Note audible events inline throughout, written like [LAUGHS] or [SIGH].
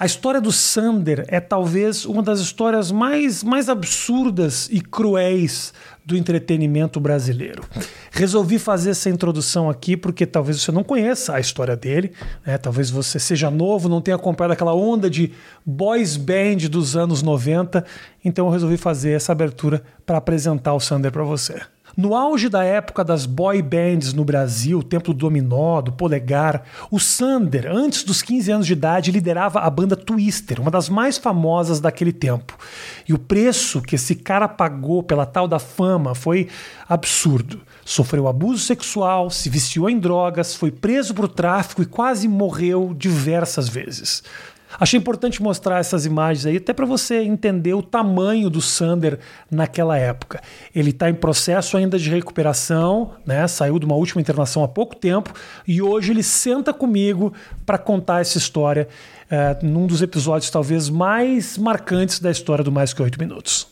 A história do Sander é talvez uma das histórias mais, mais absurdas e cruéis do entretenimento brasileiro. Resolvi fazer essa introdução aqui porque talvez você não conheça a história dele, né? talvez você seja novo, não tenha acompanhado aquela onda de boys band dos anos 90, então eu resolvi fazer essa abertura para apresentar o Sander para você. No auge da época das boy bands no Brasil, Templo do Dominó, do Polegar, o Sander, antes dos 15 anos de idade, liderava a banda Twister, uma das mais famosas daquele tempo. E o preço que esse cara pagou pela tal da fama foi absurdo. Sofreu abuso sexual, se viciou em drogas, foi preso por tráfico e quase morreu diversas vezes. Achei importante mostrar essas imagens aí, até para você entender o tamanho do Sander naquela época. Ele está em processo ainda de recuperação, né? saiu de uma última internação há pouco tempo e hoje ele senta comigo para contar essa história é, num dos episódios talvez mais marcantes da história do Mais Que Oito Minutos.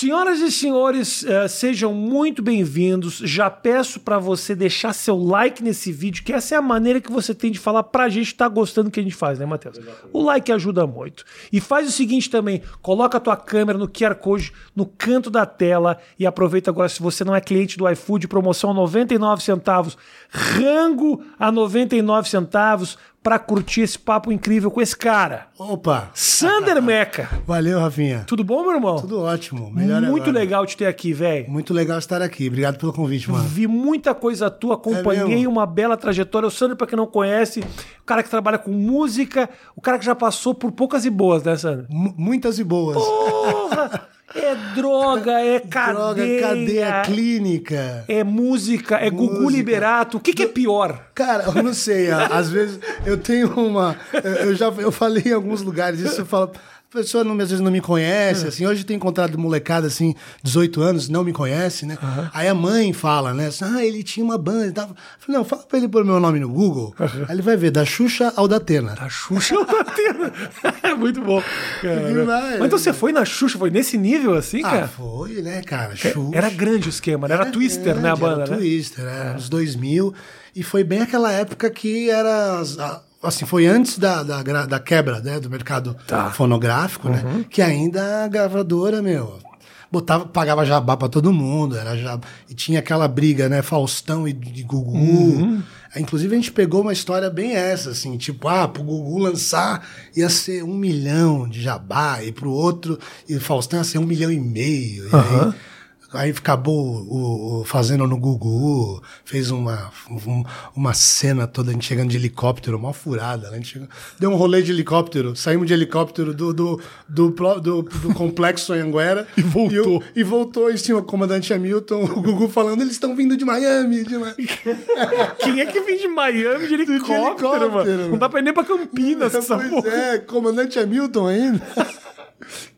Senhoras e senhores, uh, sejam muito bem-vindos. Já peço para você deixar seu like nesse vídeo, que essa é a maneira que você tem de falar pra gente estar tá gostando do que a gente faz, né, Matheus? O like ajuda muito. E faz o seguinte também, coloca a tua câmera no QR Code no canto da tela e aproveita agora se você não é cliente do iFood, promoção a 99 centavos, rango a 99 centavos para curtir esse papo incrível com esse cara. Opa! Sander [LAUGHS] Meca. Valeu, Rafinha. Tudo bom, meu irmão? Tudo ótimo. Melhor Muito agora. legal te ter aqui, velho. Muito legal estar aqui. Obrigado pelo convite, mano. Vi muita coisa tua, acompanhei É uma bela trajetória. O Sander, pra quem não conhece, o cara que trabalha com música, o cara que já passou por poucas e boas, né, Sander? M muitas e boas. Porra! [LAUGHS] É droga, é cadeia. Droga, cadeia clínica. É música, é Gugu Música. Liberato. O que, que é pior? Cara, eu não sei. Às vezes eu tenho uma. Eu já eu falei em alguns lugares isso, eu falo. A pessoa não, às vezes não me conhece, assim. Hoje eu tenho encontrado molecada, assim, 18 anos, não me conhece, né? Aí a mãe fala, né? Assim, ah, ele tinha uma banda e tal. Eu falei, não, fala pra ele pôr meu nome no Google. Aí ele vai ver, da Xuxa ao da Atena. A Xuxa ou da Atena? [LAUGHS] É muito bom. cara. Demais. Mas então você foi na Xuxa, foi nesse nível assim, Ah, cara? foi, né, cara? Xuxa. Era grande o esquema, né? Era Twister, né, a grande, banda, era né? Twister, era nos 2000. E foi bem aquela época que era. as- a- Assim, foi antes da, da, da quebra né, do mercado Tá. fonográfico, Uhum. né? Que ainda a gravadora, meu, botava, pagava jabá pra todo mundo. Era jabá, e tinha aquela briga, né? Faustão e de Gugu. Uhum. Inclusive, a gente pegou uma história bem essa, assim, tipo, ah, pro Gugu lançar ia ser um milhão de jabá, e pro outro, e o Faustão ia ser um milhão e meio. E aí, Aí acabou o, o fazendo no Gugu, fez uma, um- uma cena toda, a gente chegando de helicóptero, uma furada. né? A gente chegou- deu um rolê de helicóptero, saímos de helicóptero do, do, do, pro- do, do [LAUGHS] complexo Anhanguera. E voltou. o- E, voltou em cima, o comandante Hamilton, o Gugu falando, eles estão vindo de Miami. De Miami. [LAUGHS] Quem é que vem de Miami de [LAUGHS] helicóptero, helicóptero, mano? Não mano. dá pra ir nem pra Campinas essa pois porra. é, comandante Hamilton ainda.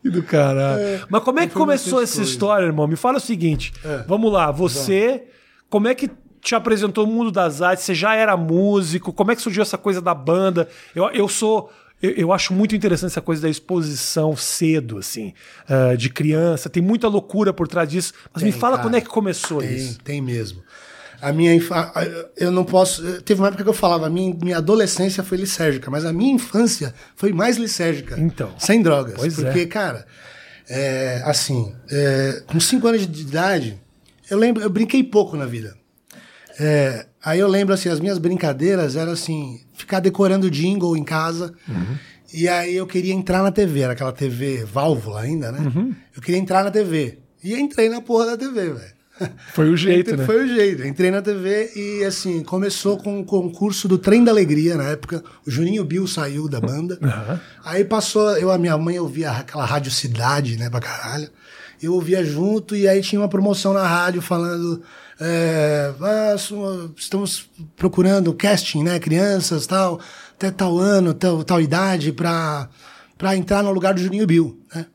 Que [LAUGHS] do caralho. Mas como é que começou essa coisa. história, irmão? Me fala o seguinte. É. Vamos lá, você. Como é que te apresentou o mundo das artes? Você já era músico? Como é que surgiu essa coisa da banda? Eu, eu sou. Eu, eu acho muito interessante essa coisa da exposição cedo, assim, ah, de criança. Tem muita loucura por trás disso. Mas me Tem, fala cara. quando é que começou Tem, isso. tem mesmo. A minha infância. Eu não posso. Teve uma época que eu falava, a minha, minha adolescência foi lisérgica, mas a minha infância foi mais lisérgica. Então. Sem drogas. Pois é. porque, cara, é, assim, é, com 5 anos de idade, eu lembro, eu brinquei pouco na vida. É, aí eu lembro assim, as minhas brincadeiras eram assim, ficar decorando jingle em casa. E aí eu queria entrar na TV, era aquela TV válvula ainda, né? Eu queria entrar na TV. E entrei na porra da TV, velho. Foi o jeito, Entrei- né? Foi o jeito. Entrei na TV e, assim, começou com o concurso do Trem da Alegria na época. O Juninho Bill saiu da banda. [LAUGHS] Aí passou, eu a minha mãe ouvia aquela Rádio Cidade, né, pra caralho. Eu ouvia junto e aí tinha uma promoção na rádio falando. é, ah, estamos procurando casting, né? Crianças, tal, até tal ano, tal, tal idade, pra, pra entrar no lugar do Juninho Bill, né?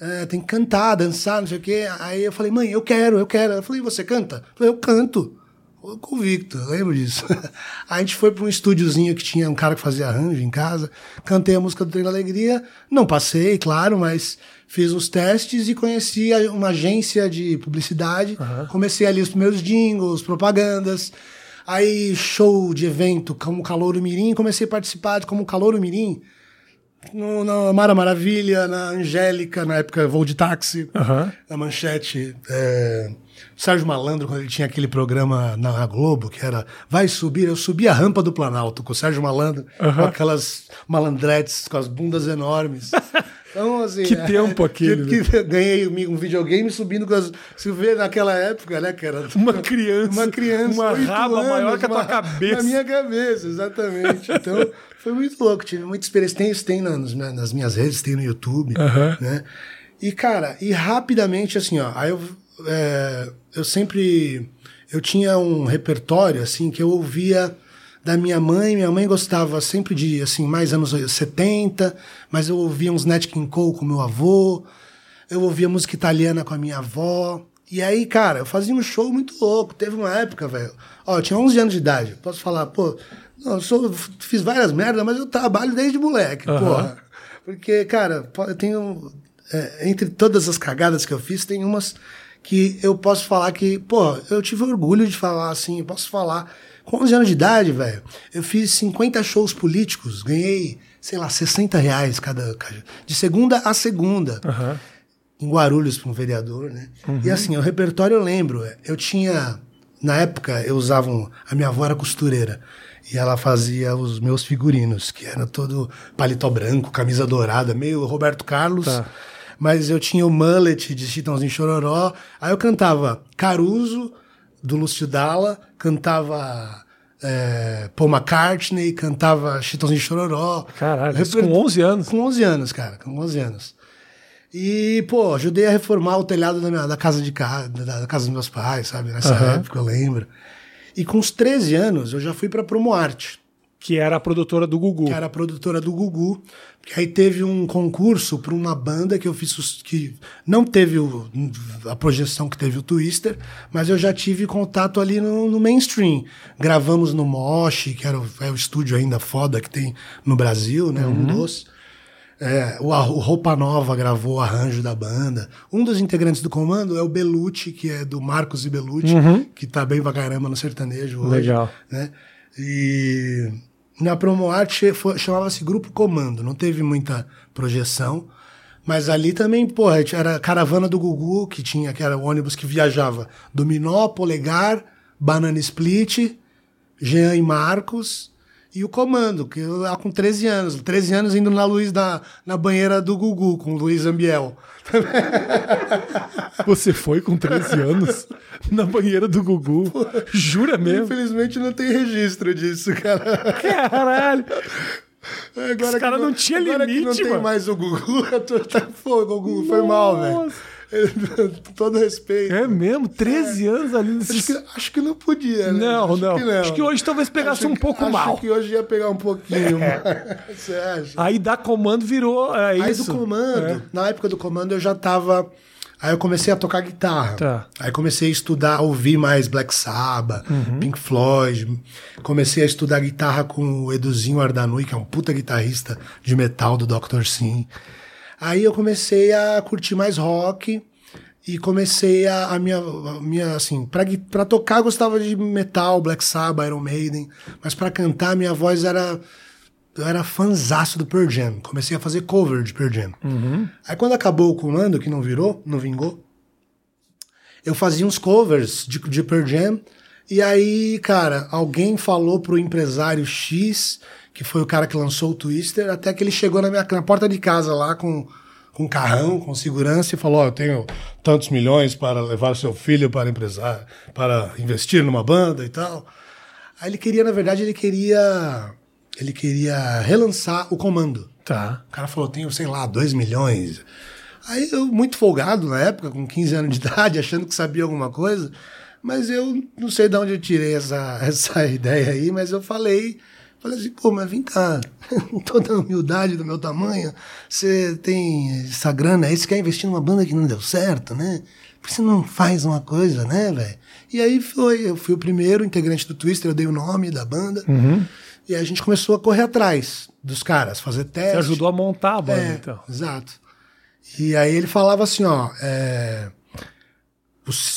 É, tem que cantar, dançar, não sei o quê. Aí eu falei, mãe, eu quero, eu quero. Ela falou, e você canta? Eu falei, eu canto. Eu convicto, eu lembro disso. [LAUGHS] A gente foi para um estúdiozinho que tinha um cara que fazia arranjo em casa. Cantei a música do Trem da Alegria. Não passei, claro, mas fiz os testes e conheci uma agência de publicidade. Comecei ali os primeiros jingles, propagandas. Aí, show de evento como Calouro Mirim, comecei a participar de como Calouro Mirim. No, na Mara Maravilha, na Angélica, na época voo de táxi, Aham. na Manchete. É, Sérgio Malandro, quando ele tinha aquele programa na Globo, que era Vai subir, eu subi a rampa do Planalto com o Sérgio Malandro, com aquelas malandretes, com as bundas enormes. [LAUGHS] Então, assim, Que tempo aquele, Que, que ganhei um videogame subindo com as. Se vê naquela época, né, que era. Uma criança. Uma criança. Uma raba maior que a tua uma- cabeça. Na minha cabeça, exatamente. Então, [LAUGHS] foi muito louco. Tive muita experiência. Tem isso, tem nas, nas minhas redes, tem no YouTube. Aham. Né? E, cara, e rapidamente, assim, ó, aí eu, é, eu sempre. Eu tinha um repertório, assim, que eu ouvia da minha mãe. Minha mãe gostava sempre de, assim, mais anos 70, mas eu ouvia uns Nat King Cole com meu avô. Eu ouvia música italiana com a minha avó. E aí, cara, eu fazia um show muito louco. Teve uma época, velho. Ó, eu tinha 11 anos de idade. Posso falar, pô, não, eu sou, fiz várias merdas, mas eu trabalho desde moleque, Aham. porra. Porque, cara, eu tenho. é, entre todas as cagadas que eu fiz, tem umas que eu posso falar que, pô, eu tive orgulho de falar assim, eu posso falar. Com 11 anos de idade, velho, eu fiz 50 shows políticos, ganhei, sei lá, 60 reais cada. de segunda a segunda Aham. em Guarulhos para um vereador, né? E assim, o repertório eu lembro, eu tinha na época eu usava um, a minha avó era costureira e ela fazia os meus figurinos, que era todo paletó branco, camisa dourada, meio Roberto Carlos. Tá. Mas eu tinha o mullet de Chitãozinho Chororó. Aí eu cantava Caruso, do Lúcio Dalla, cantava é, Paul McCartney, cantava Chitãozinho Chororó. Caralho, isso Reper- com 11 anos. com 11 anos, cara, com 11 anos. E, pô, ajudei a reformar o telhado da, minha, da casa de casa, da, da casa dos meus pais, sabe? Nessa Aham. época, eu lembro. E com uns 13 anos, eu já fui pra Promoarte, Que era a produtora do Gugu. que era a produtora do Gugu. Que aí teve um concurso pra uma banda que eu fiz, que não teve o- a projeção que teve o Twister, mas eu já tive contato ali no, no mainstream. Gravamos no Mosh, que era o, é o estúdio ainda foda que tem no Brasil, né? Um dos. É, o, o Roupa Nova gravou o arranjo da banda. Um dos integrantes do comando é o Belucci, que é do Marcos e Belucci, que tá bem pra caramba no sertanejo hoje. Legal. Né? E na Promoarte chamava-se Grupo Comando, não teve muita projeção. Mas ali também, porra, era a caravana do Gugu, que tinha, que era o ônibus que viajava Dominó, Polegar, Banana Split, Jean e Marcos e o comando, que eu lá com 13 anos. 13 anos indo na luz da, na banheira do Gugu com o Luiz Ambiel. [LAUGHS] Você foi com 13 anos na banheira do Gugu. Jura mesmo? Infelizmente não tem registro disso, cara. Caralho. Agora Os que caras não tinham agora que não limite, tem mano. mais o Gugu, [LAUGHS] eu tô, tá fogo, o Gugu foi mal, velho. [LAUGHS] Todo respeito. É mesmo? 13 anos ali Acho nesse. que, acho que não podia, né? Não, acho não. Que não. Acho que hoje talvez pegasse Acho um que- pouco acho mal. É. que hoje ia pegar um pouquinho. [LAUGHS] Você acha? Aí da comando virou. É Aí isso. do comando, É. na época do comando eu já tava. Aí eu comecei a tocar guitarra. Tá. Aí comecei a estudar, a ouvir mais Black Sabbath, Uhum. Pink Floyd. Comecei a estudar guitarra com o Eduzinho Ardanui, que é um puta guitarrista de metal do Dr. Sim. Aí eu comecei a curtir mais rock e comecei a, a minha, a minha, assim, pra, pra tocar eu gostava de metal, Black Sabbath, Iron Maiden, mas pra cantar minha voz era eu era fanzaço do Pearl Jam. Comecei a fazer cover de Pearl Jam. Aí quando acabou o comando, que não virou, não vingou, eu fazia uns covers de, de Pearl Jam. E aí, cara, alguém falou pro empresário X, que foi o cara que lançou o Twister, até que ele chegou na minha na porta de casa lá com com um carrão, com segurança e falou: "Ó, eu tenho tantos milhões para levar seu filho para empresário, para investir numa banda e tal". Aí ele queria, na verdade, ele queria ele queria relançar o comando. Tá. O cara falou, tenho, sei lá, 2 milhões. Aí eu, muito folgado na época, com 15 anos de [LAUGHS] idade, achando que sabia alguma coisa, mas eu não sei de onde eu tirei essa, [LAUGHS] essa ideia aí, mas eu falei, falei assim, pô, mas vem cá, com toda a humildade do meu tamanho, você tem essa grana aí, você quer investir numa banda que não deu certo, né? Por que você não faz uma coisa, né, velho? E aí foi, eu fui o primeiro integrante do Twister, eu dei o nome da banda, e aí a gente começou a correr atrás dos caras, fazer teste. Você ajudou a montar a banda, É, então. Exato. E aí ele falava assim, ó, é,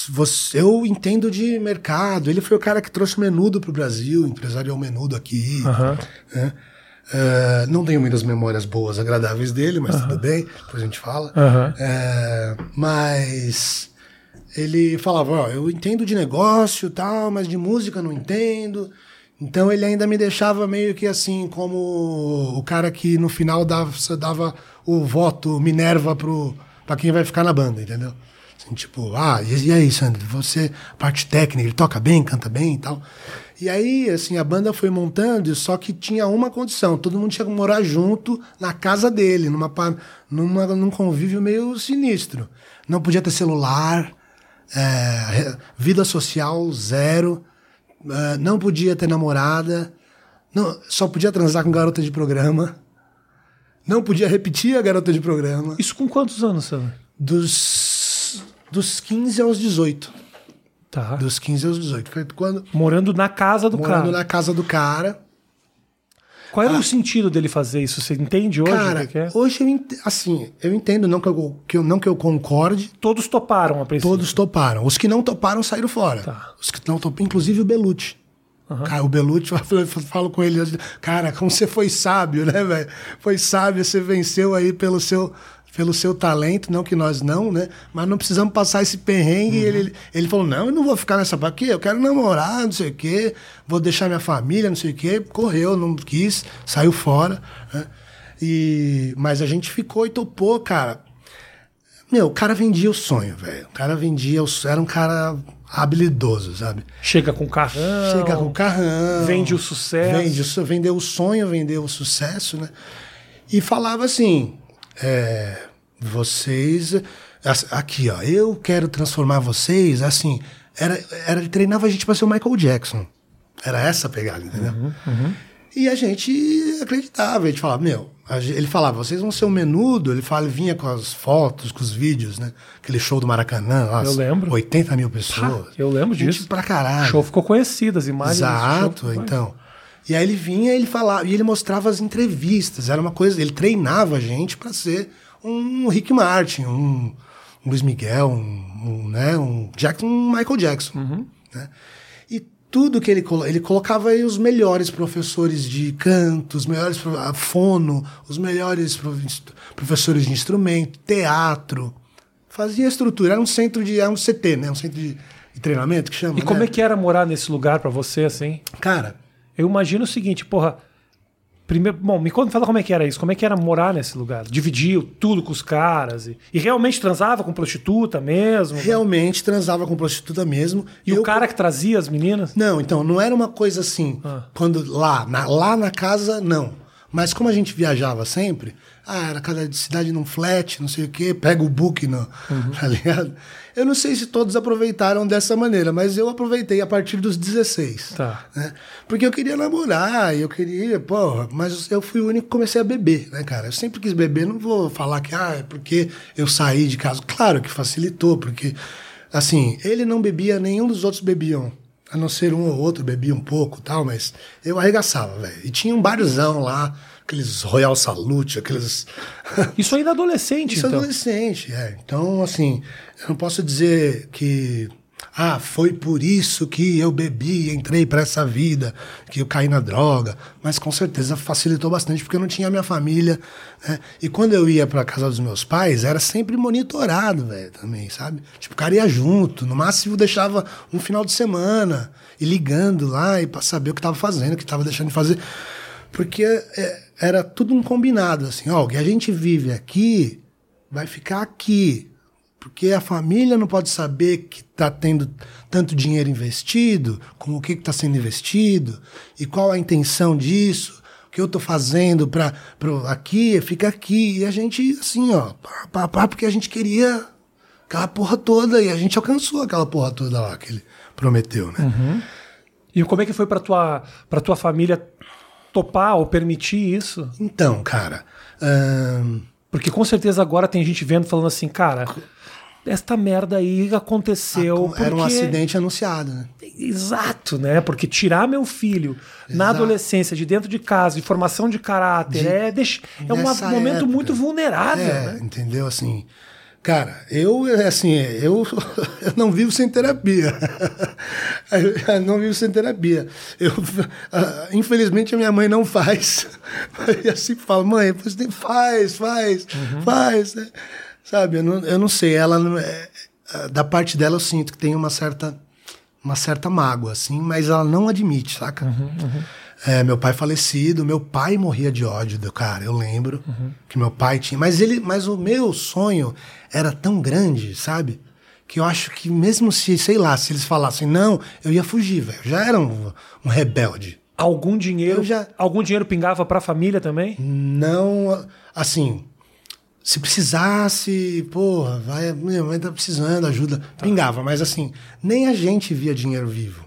você, eu entendo de mercado. Ele foi o cara que trouxe o menudo pro Brasil, empresariou o menudo aqui. Aham. né? É, não tenho muitas memórias boas, agradáveis dele, mas tudo bem, depois a gente fala. Aham. É, mas ele falava, ó, eu entendo de negócio tal, mas de música não entendo. Então ele ainda me deixava meio que assim, como o cara que no final dava, dava o voto Minerva pro, pra quem vai ficar na banda, entendeu? Assim, tipo, ah, e, aí, Sandro, você, parte técnica, ele toca bem, canta bem e tal. E aí, assim, a banda foi montando, só que tinha uma condição: todo mundo tinha que morar junto na casa dele, numa, numa, num convívio meio sinistro. Não podia ter celular, é, vida social zero, é, não podia ter namorada, não, só podia transar com garota de programa, não podia repetir a garota de programa, Isso com quantos anos, Sandro? dos, dos 15 aos 18. Tá. Dos 15 aos 18. Foi quando. Morando na casa do morando cara. na casa do cara. Qual era o sentido dele fazer isso? Você entende hoje? Cara, é? hoje eu ent- assim, eu entendo, não que eu, que eu- não que eu concorde, Todos toparam a princípio. todos toparam. Os que não toparam saíram fora. Tá. Os que não toparam, inclusive o Belucci. Cara, o Belucci, [LAUGHS] eu falo com ele, cara, como você foi sábio, né, velho? Foi sábio, você venceu aí pelo seu, pelo seu talento, não que nós não, né? Mas não precisamos passar esse perrengue. Uhum. Ele, ele, falou, não, eu não vou ficar nessa aqui, eu quero namorar, não sei o quê, vou deixar minha família, não sei o quê. Correu, não quis, saiu fora. né? E, mas a gente ficou e topou, cara. Meu, o cara vendia o sonho, velho. O cara vendia, o, era um cara habilidoso, sabe? Chega com carrão. Chega com o carrão. Vende o sucesso. Vende, vendeu o sonho, vendeu o sucesso, né? E falava assim: é, vocês. Aqui, ó, eu quero transformar vocês. Assim, era, era, ele treinava a gente para ser o Michael Jackson. Era essa a pegada, entendeu? E a gente acreditava, a gente falava, meu, ele falava, vocês vão ser um menudo, ele fala, vinha com as fotos, com os vídeos, né? Aquele show do Maracanã, lá, Eu lembro. 80 mil pessoas. eu lembro Gente disso. pra O caralho. show ficou conhecido, as imagens. Exato, então. E aí ele vinha, ele falava, e ele mostrava as entrevistas, era uma coisa, ele treinava a gente para ser um Rick Martin, um, um Luiz Miguel, um, um, né, um Jackson, um Michael Jackson, né? E tudo que ele colo- ele colocava aí os melhores professores de canto, os melhores a fono, os melhores prof- professores de instrumento, teatro, fazia estrutura, era um centro de, era um CT, né, um centro de, de treinamento que chama. E como né? é que era morar nesse lugar pra você, assim? Cara, Eu imagino o seguinte, porra. Primeiro, bom, me conta, fala como é que era isso. Como é que era morar nesse lugar? Dividia tudo com os caras e, e realmente transava com prostituta mesmo? realmente transava com prostituta mesmo. E o eu- cara que trazia as meninas? Não, então, não era uma coisa assim. Ah. Quando lá na, lá na casa, não. Mas como a gente viajava sempre, ah, era cada cidade num flat, não sei o quê, pega o book, no, Uhum. [LAUGHS] tá ligado? Eu não sei se todos aproveitaram dessa maneira, mas eu aproveitei a partir dos 16. Tá. né? Porque eu queria namorar, eu queria, porra, mas eu fui o único que comecei a beber, né, cara? Eu sempre quis beber, não vou falar que, ah, é porque eu saí de casa. Claro que facilitou, porque, assim, ele não bebia, nenhum dos outros bebiam. A não ser um ou outro bebia um pouco e tal, mas eu arregaçava, velho. E tinha um barzão lá, aqueles Royal Salute, aqueles. [LAUGHS] Isso ainda adolescente, Isso é então. adolescente, é. Então, assim, eu não posso dizer que. Ah, foi por isso que eu bebi, entrei para essa vida, que eu caí na droga. Mas com certeza facilitou bastante, porque eu não tinha minha família. Né? E quando eu ia para casa dos meus pais, era sempre monitorado, velho, também, sabe? Tipo, o cara ia junto. No máximo deixava um final de semana, e ligando lá e para saber o que tava fazendo, o que tava deixando de fazer. Porque é, era tudo um combinado, assim, ó, o que a gente vive aqui vai ficar aqui. Porque a família não pode saber que está tendo tanto dinheiro investido, com o que está sendo investido, e qual a intenção disso, o que eu estou fazendo para aqui, fica aqui. E a gente, assim, ó, pá, pá, pá, porque a gente queria aquela porra toda, e a gente alcançou aquela porra toda lá que ele prometeu, né? E como é que foi pra tua, pra tua família topar ou permitir isso? Então, cara. ahn, Porque com certeza agora tem gente vendo falando assim, cara, esta merda aí aconteceu. era um porque- acidente anunciado, né? Exato, né? Porque tirar meu filho na Exato. adolescência, de dentro de casa, de formação de caráter, De- é, deix- é um momento época. muito vulnerável, É, né? entendeu? Assim, Cara, eu, assim, eu, [LAUGHS] eu não vivo sem terapia. [LAUGHS] Eu não vivo sem terapia. Eu, [LAUGHS] ah, infelizmente, a minha mãe não faz. E assim fala, mãe, você faz, faz, faz. né? Sabe, eu não, eu não sei. Ela, é- da parte dela, eu sinto que tem uma certa, uma certa mágoa, assim, mas ela não admite, saca? É, meu pai falecido, meu pai morria de ódio do cara, eu lembro que meu pai tinha, mas ele, mas o meu sonho era tão grande, sabe? Que eu acho que mesmo se, sei lá, se eles falassem não, eu ia fugir, velho. Já era um, um rebelde. Algum dinheiro, Eu já- algum dinheiro pingava pra família também? Não, assim, se precisasse, porra, vai, minha mãe tá precisando, ajuda, pingava, mas assim, nem a gente via dinheiro vivo.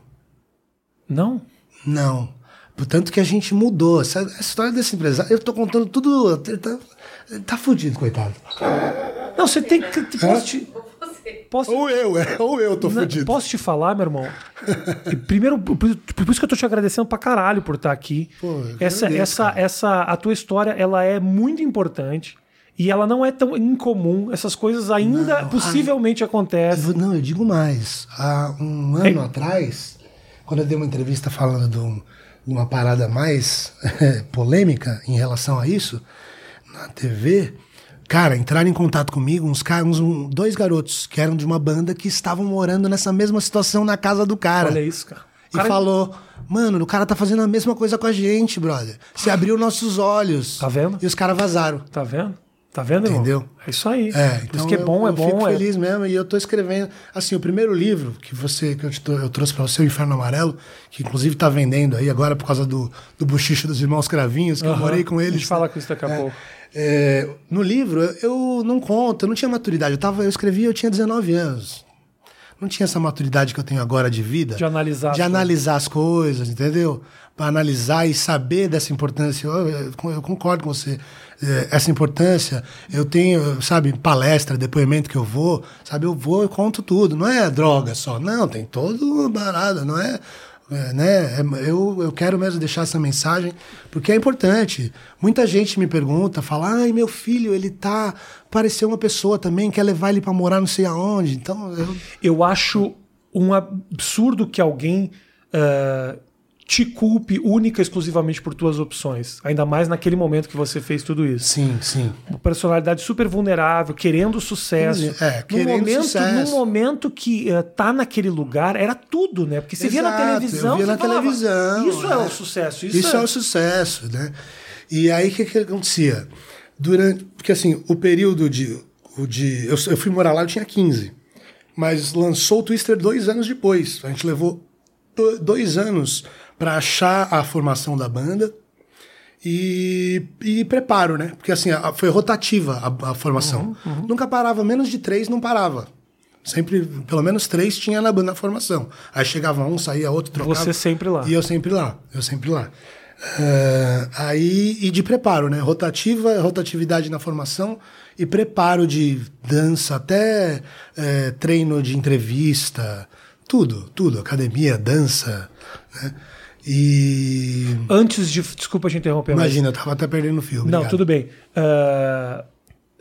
Não? Não. Portanto que a gente mudou. Essa, essa história desse empresário, eu tô contando tudo. Ele tá, ele tá fudido, coitado. Não, você tem que. Posso te, posso, Ou eu, é, ou eu tô fudido. Posso te falar, meu irmão? Primeiro, por, isso que eu tô te agradecendo pra caralho por estar aqui. Pô, essa, agradeço, essa, cara. essa, a tua história, ela é muito importante e ela não é tão incomum. Essas coisas ainda Não, possivelmente Eu acontecem. não, eu digo mais. Há um ano atrás, quando eu dei uma entrevista falando de, um- uma parada mais [LAUGHS] polêmica em relação a isso, na TV, cara, entraram em contato comigo uns, caras, uns um- dois garotos que eram de uma banda que estavam morando nessa mesma situação na casa do cara. Olha isso, cara. E Cara, falou, mano, o cara tá fazendo a mesma coisa com a gente, brother. Você abriu nossos olhos. Tá vendo? E os caras vazaram. Tá vendo? Tá vendo, irmão? Entendeu? É isso aí. É, Por então isso que é eu- bom, é eu bom. Fico é... feliz mesmo e eu tô escrevendo. Assim, o primeiro livro que você que eu, tô- eu trouxe para você, o Inferno Amarelo, que inclusive tá vendendo aí agora por causa do, do bochicho dos irmãos Cravinhos, que eu morei com A eles. gente fala com isso daqui a É. pouco. É, no livro, eu, eu não conto, eu não tinha maturidade. Eu, tava, eu escrevi, eu tinha 19 anos. Não tinha essa maturidade que eu tenho agora de vida. De analisar as De analisar as coisas, entendeu? Para analisar e saber dessa importância. Eu, eu- eu concordo com você. É, Essa importância, eu tenho, sabe, palestra, depoimento que eu vou, sabe, eu vou e conto tudo. Não é droga só, não, tem todo uma parada, não é. É, né? É, eu, eu quero mesmo deixar essa mensagem, porque é importante. Muita gente me pergunta, fala, ai, meu filho, ele tá. Pareceu uma pessoa também, quer levar ele para morar não sei aonde. Então, eu, Eu acho um absurdo que alguém ah, te culpe única e exclusivamente por tuas opções. Ainda mais naquele momento que você fez tudo isso. sim, sim. Uma personalidade super vulnerável, querendo sucesso. É, querendo momento, sucesso. Num momento que eh, tá naquele lugar, era tudo, né? Porque você via na Exato, eu televisão. via na falava, televisão, Isso é. é. o sucesso. Isso, Isso, é... o sucesso, né? E aí o que, que acontecia? Durante. Porque assim, o período de. O de eu, eu fui morar lá, eu tinha 15. Mas lançou o Twister dois anos depois. A gente levou do- dois anos para achar a formação da banda e, e preparo, né? Porque assim, a- foi rotativa a, a formação. Nunca parava, menos de três não parava. Sempre, pelo menos três tinha na banda na formação. Aí chegava um, saía outro, trocava. Você sempre lá. E eu sempre lá, eu sempre lá. É, aí, e de preparo, né? Rotativa, rotatividade na formação e preparo de dança, até é, treino de entrevista, tudo, tudo, academia, dança, né? E Antes de. Desculpa te interromper, mas- imagina, eu tava até perdendo o fio. Não, tudo bem. Ah,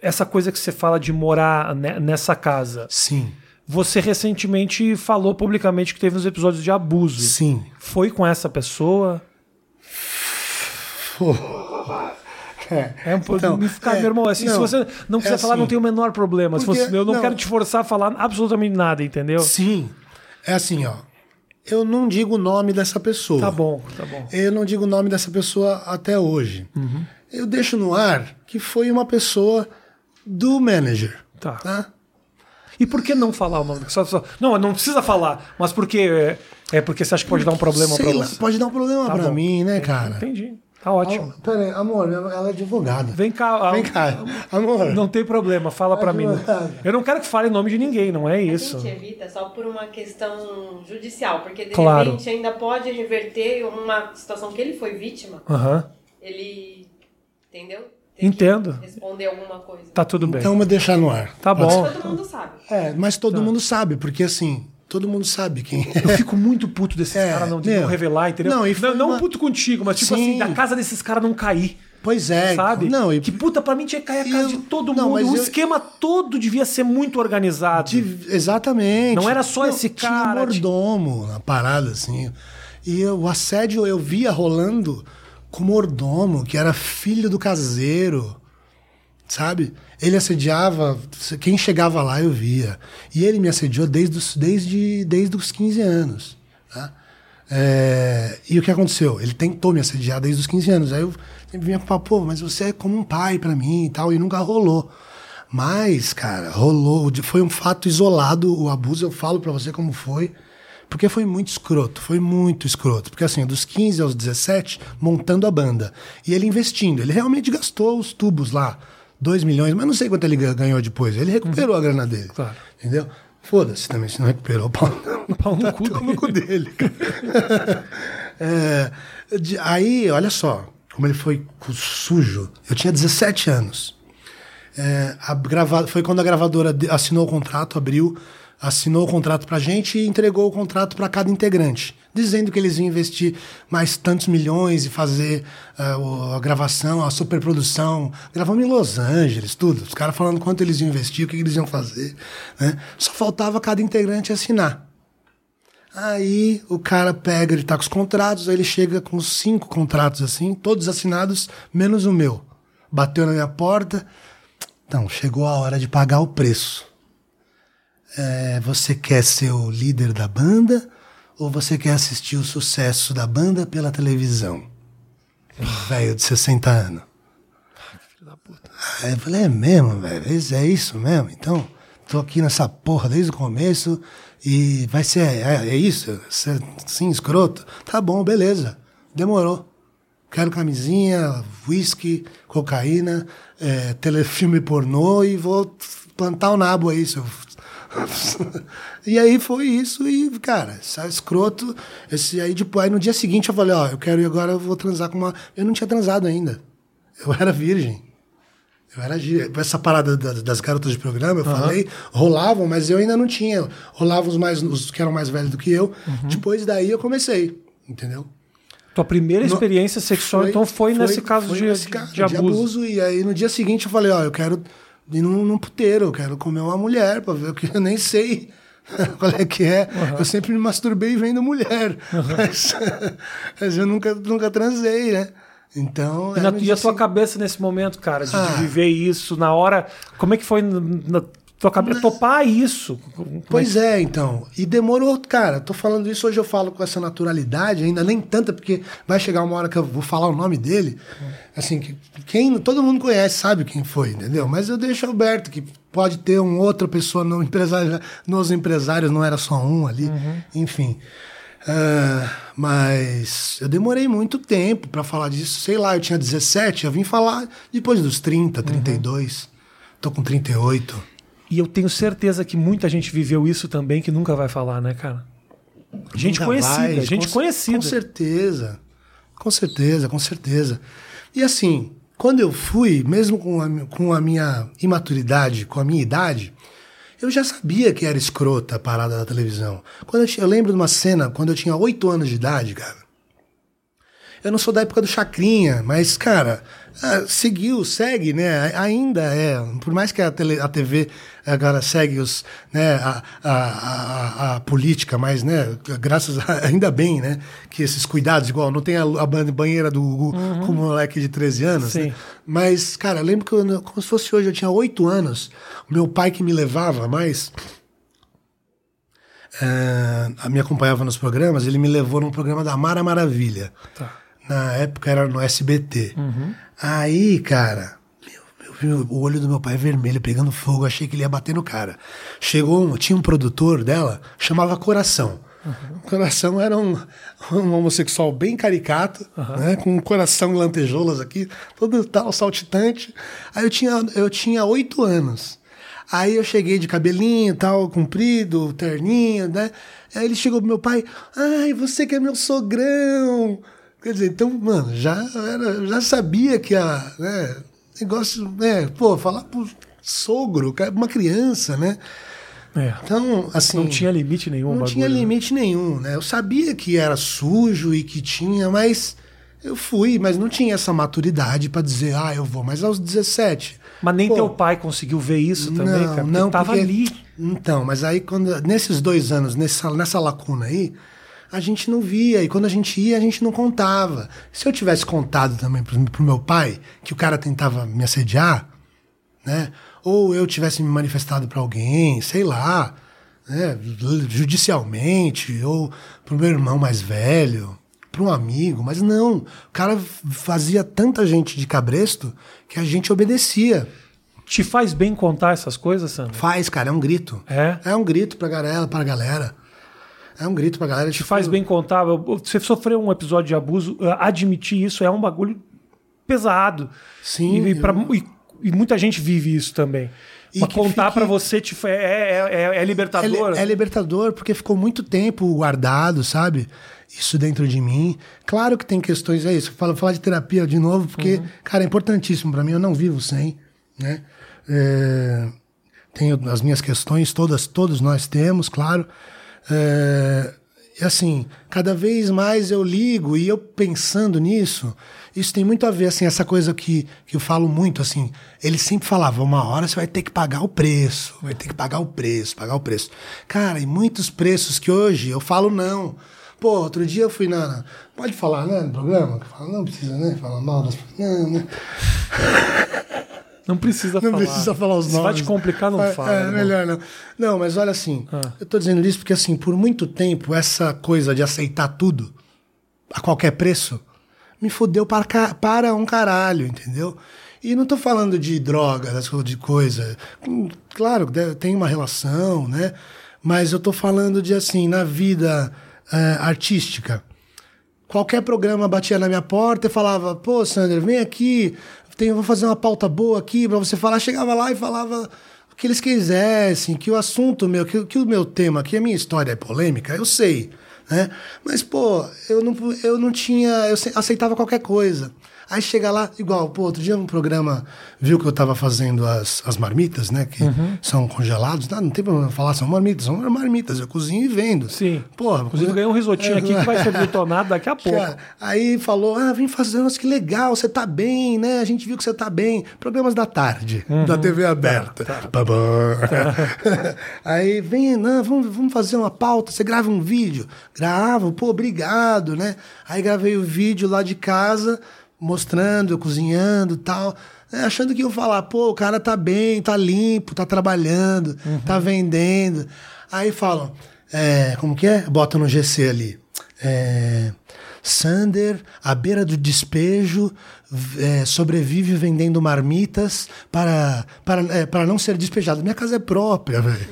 essa coisa que você fala de morar ne- nessa casa. Sim, Você recentemente falou publicamente que teve uns episódios de abuso. sim. Foi com essa pessoa? É, É um pouco. Então, me ficar, é, meu irmão, assim, se não, você não quiser é falar, não assim. tem o menor problema. Se Porque- você- eu não, não. quero te forçar a falar absolutamente nada, entendeu? Sim. É assim, ó. Eu não digo o nome dessa pessoa. Tá bom, tá bom. Eu não digo o nome dessa pessoa até hoje. Uhum. Eu deixo no ar que foi uma pessoa do manager. Tá. Tá? E por que não falar o nome? Só, só- não, não precisa falar, mas porque é, é porque você acha que pode dar um problema lá, você. pode dar um problema Tá pra bom. mim, né, cara? Entendi. Tá ótimo. Pera aí, amor, ela é advogada. Vem cá. Vem ah, cá, amor. Não tem problema, fala pra mim. Eu não quero que fale nome de ninguém, não é A isso. gente evita só por uma questão judicial, porque de Claro. repente ainda pode reverter uma situação que ele foi vítima, Aham. ele. Entendeu? Tem que Entendo. Responder alguma coisa. Tá tudo bem. Então vou deixar no ar. Tá bom. Todo mundo sabe. É, mas todo Tá. mundo sabe, porque assim, todo mundo sabe quem é. Eu fico muito puto desses É, caras não, de não revelar, entendeu? Não, Não, não, uma- puto contigo, mas tipo Sim. assim, da casa desses caras não cair. Pois é. Sabe? Não, e- Que puta, pra mim tinha que cair a casa eu- de todo não, mundo. O eu- esquema todo devia ser muito organizado. De- exatamente. Não era só esse Tinha cara, mordomo na parada, assim. E eu- o assédio eu via rolando com o mordomo, que era filho do caseiro. Sabe? Ele assediava. Quem chegava lá eu via. E ele me assediou desde os, desde, desde os 15 anos. Tá? É, e o que aconteceu? Ele tentou me assediar desde os 15 anos. Aí eu sempre vinha com pô, mas você é como um pai pra mim e tal, e nunca rolou. Mas, cara, rolou. Foi um fato isolado o abuso, eu falo pra você como foi. Porque foi muito escroto, foi muito escroto. Porque assim, dos 15 aos 17, montando a banda. E ele investindo. Ele realmente gastou os tubos lá. 2 milhões, mas não sei quanto ele ga- ganhou depois. Ele recuperou a grana dele. Claro. Entendeu? Foda-se também, se não recuperou. Pau, Pau no cu [LAUGHS] no cu [LAUGHS] dele. [LAUGHS] É, de- aí, olha só, como ele foi sujo. Eu tinha 17 anos. É, a grava- foi quando a gravadora assinou o contrato, abriu, assinou o contrato pra gente e entregou o contrato para cada integrante, dizendo que eles iam investir mais tantos milhões e fazer o- a gravação, a superprodução. Gravamos em Los Angeles, tudo. Os caras falando quanto eles iam investir, o que eles iam fazer. né? Só faltava cada integrante assinar. Aí o cara pega, ele tá com os contratos, aí ele chega com cinco contratos assim, todos assinados, menos o meu. Bateu na minha porta. Então, chegou a hora de pagar o preço. É, você quer ser o líder da banda ou você quer assistir o sucesso da banda pela televisão? Velho de 60 anos. Aí eu falei, é mesmo, velho? É é isso mesmo? Então, tô aqui nessa porra desde o começo e vai ser, é, é isso? Ser, sim, escroto? Tá bom, beleza. Demorou. Quero camisinha, whisky, cocaína, é, telefilme pornô e vou plantar o nabo aí, seu... [LAUGHS] e aí foi isso e, cara, sai escroto. Esse, aí, tipo, aí no dia seguinte eu falei, ó, eu quero ir agora, eu vou transar com uma... Eu não tinha transado ainda. Eu era virgem. Eu era essa parada da- das garotas de programa, eu falei, rolavam, mas eu ainda não tinha. Rolavam os mais os que eram mais velhos do que eu. Depois daí eu comecei, entendeu? Tua primeira No- experiência sexual, então, foi, nesse caso foi de, nesse de- caso de abuso. E aí no dia seguinte eu falei, ó, eu quero ir num, num puteiro, eu quero comer uma mulher pra ver o que eu nem sei. [LAUGHS] Qual é que é? Eu sempre me masturbei vendo mulher. Mas, [LAUGHS] mas eu nunca, nunca transei, né? Então. E, na, no e dia a tua seguinte- cabeça nesse momento, cara, de, de Ah. viver isso na hora. Como é que foi na tua cabeça? Topar isso? Pois é, então. E demorou, cara. Tô falando isso hoje, eu falo com essa naturalidade, ainda nem tanta, porque vai chegar uma hora que eu vou falar o nome dele. Assim, que quem todo mundo conhece, sabe quem foi, entendeu? Mas eu deixo aberto que pode ter uma outra pessoa no empresário, nos empresários, não era só um ali. Enfim. Ah, mas eu demorei muito tempo pra falar disso. Sei lá, eu tinha 17, eu vim falar depois dos 30, 32. Tô com 38. E eu tenho certeza que muita gente viveu isso também que nunca vai falar, né, cara? Gente Nunca conhecida, vai, gente com, conhecida. Com certeza. Com certeza, com certeza. E assim, quando eu fui, mesmo com a, com a minha imaturidade, com a minha idade, eu já sabia que era escrota a parada da televisão. Quando eu, eu lembro de uma cena, quando eu tinha oito anos de idade, cara. Eu não sou da época do Chacrinha, mas, cara, ah, seguiu, segue, né? Ainda é. Por mais que a, tele, a TV agora segue os, né, a, a, a, a política, mas, né, graças a, [LAUGHS] ainda bem, né, que esses cuidados, igual, não tem a, a ban- banheira do Hugo com o moleque de 13 anos, né? Mas, cara, lembro que, eu, como se fosse hoje, eu tinha oito anos, o meu pai que me levava mais, eh, me acompanhava nos programas, ele me levou num programa da Mara Maravilha. Tá. Na época era no SBT. Aí, cara, o olho do meu pai vermelho, pegando fogo, achei que ele ia bater no cara. Chegou um, tinha um produtor dela, chamava Coração. Coração era um, um homossexual bem caricato, né, com um coração lantejoulas aqui, todo tal, saltitante. Aí eu tinha eu tinha oito anos. Aí eu cheguei de cabelinho tal, comprido, terninho, né? Aí ele chegou pro meu pai, ai, você que é meu sogrão. Quer dizer, então, mano, já, era, já sabia que a. Né, negócio, né? Pô, falar pro sogro, cara, uma criança, né? É. Então, assim. Não tinha limite nenhum. Não bagulho, tinha né? limite nenhum, né? Eu sabia que era sujo e que tinha, mas Eu fui, mas não tinha essa maturidade pra dizer, ah, eu vou. Mas aos 17. Mas nem Pô, teu pai conseguiu ver isso também, não, cara. Porque não, tava porque- ali. Então, mas aí quando nesses dois anos, nessa, nessa lacuna aí, a gente não via. E quando a gente ia, a gente não contava. Se eu tivesse contado também pro, pro meu pai que o cara tentava me assediar, né? Ou eu tivesse me manifestado pra alguém, sei lá, né? Judicialmente, ou pro meu irmão mais velho, pra um amigo, mas não. O cara fazia tanta gente de cabresto que a gente obedecia. Te faz bem contar essas coisas, Sandro? Faz, cara, é um grito. É? É um grito pra galera, pra galera. É um grito pra galera. Te faz bem contar. Você sofreu um episódio de abuso, uh, admitir isso é um bagulho pesado. Sim, E, e pra- e- e muita gente vive isso também. E Mas contar fique- pra você fa- é, é, é, é libertador. É, é libertador porque ficou muito tempo guardado, sabe? Isso dentro de mim. Claro que tem questões, é isso. Eu falo falar de terapia de novo, porque, cara, é importantíssimo pra mim. Eu não vivo sem, né? É, tenho as minhas questões, todas, todos nós temos, claro. É, assim, cada vez mais eu ligo e eu pensando nisso, isso tem muito a ver, assim, essa coisa que, que eu falo muito, assim, ele sempre falava, uma hora você vai ter que pagar o preço, vai ter que pagar o preço, pagar o preço. Cara, e muitos preços que hoje eu falo não. Pô, outro dia eu fui na... na- pode falar, né, no programa? Não precisa, né, falar mal das... Não, né? [LAUGHS] Não precisa Não falar. precisa falar os Se nomes. vai te complicar, não é, fala. É, melhor não. Não, mas olha assim, Ah. eu tô dizendo isso porque assim, por muito tempo, essa coisa de aceitar tudo, a qualquer preço, me fudeu para, para um caralho, entendeu? E não tô falando de droga, dessas coisas de coisa. Hum, Claro, tem uma relação, né? Mas eu tô falando de assim, na vida eh, artística qualquer programa batia na minha porta e falava, pô, Sander, vem aqui, tem, vou fazer uma pauta boa aqui pra você falar. Chegava lá e falava o que eles quisessem, que o assunto meu, que, que o meu tema, que a minha história é polêmica, eu sei, né? Mas, pô, eu não, eu não tinha, eu aceitava qualquer coisa. Aí chega lá, igual, pô, outro dia um programa viu que eu tava fazendo as, as marmitas, né? Que são congelados. Não, não tem problema falar, são marmitas, são marmitas, eu cozinho e vendo. Sim. Porra, Inclusive, ganhei um risotinho aqui que vai ser [LAUGHS] detonado daqui a pouco. Cara, aí falou: ah, vem fazer, nossa, que legal, você tá bem, né? A gente viu que você tá bem. Programas da tarde, Uhum. da TV aberta. Babá. [LAUGHS] aí vem, não, vamos, vamos fazer uma pauta, você grava um vídeo. Gravo, pô, obrigado, né? Aí gravei o vídeo lá de casa, mostrando, cozinhando e tal. né, Achando que eu falar, pô, o cara tá bem, tá limpo, tá trabalhando, tá vendendo. Aí falam, é, como que é? Bota no GC ali. É, Sander, à beira do despejo, é, sobrevive vendendo marmitas para, para, é, para não ser despejado. Minha casa é própria, velho.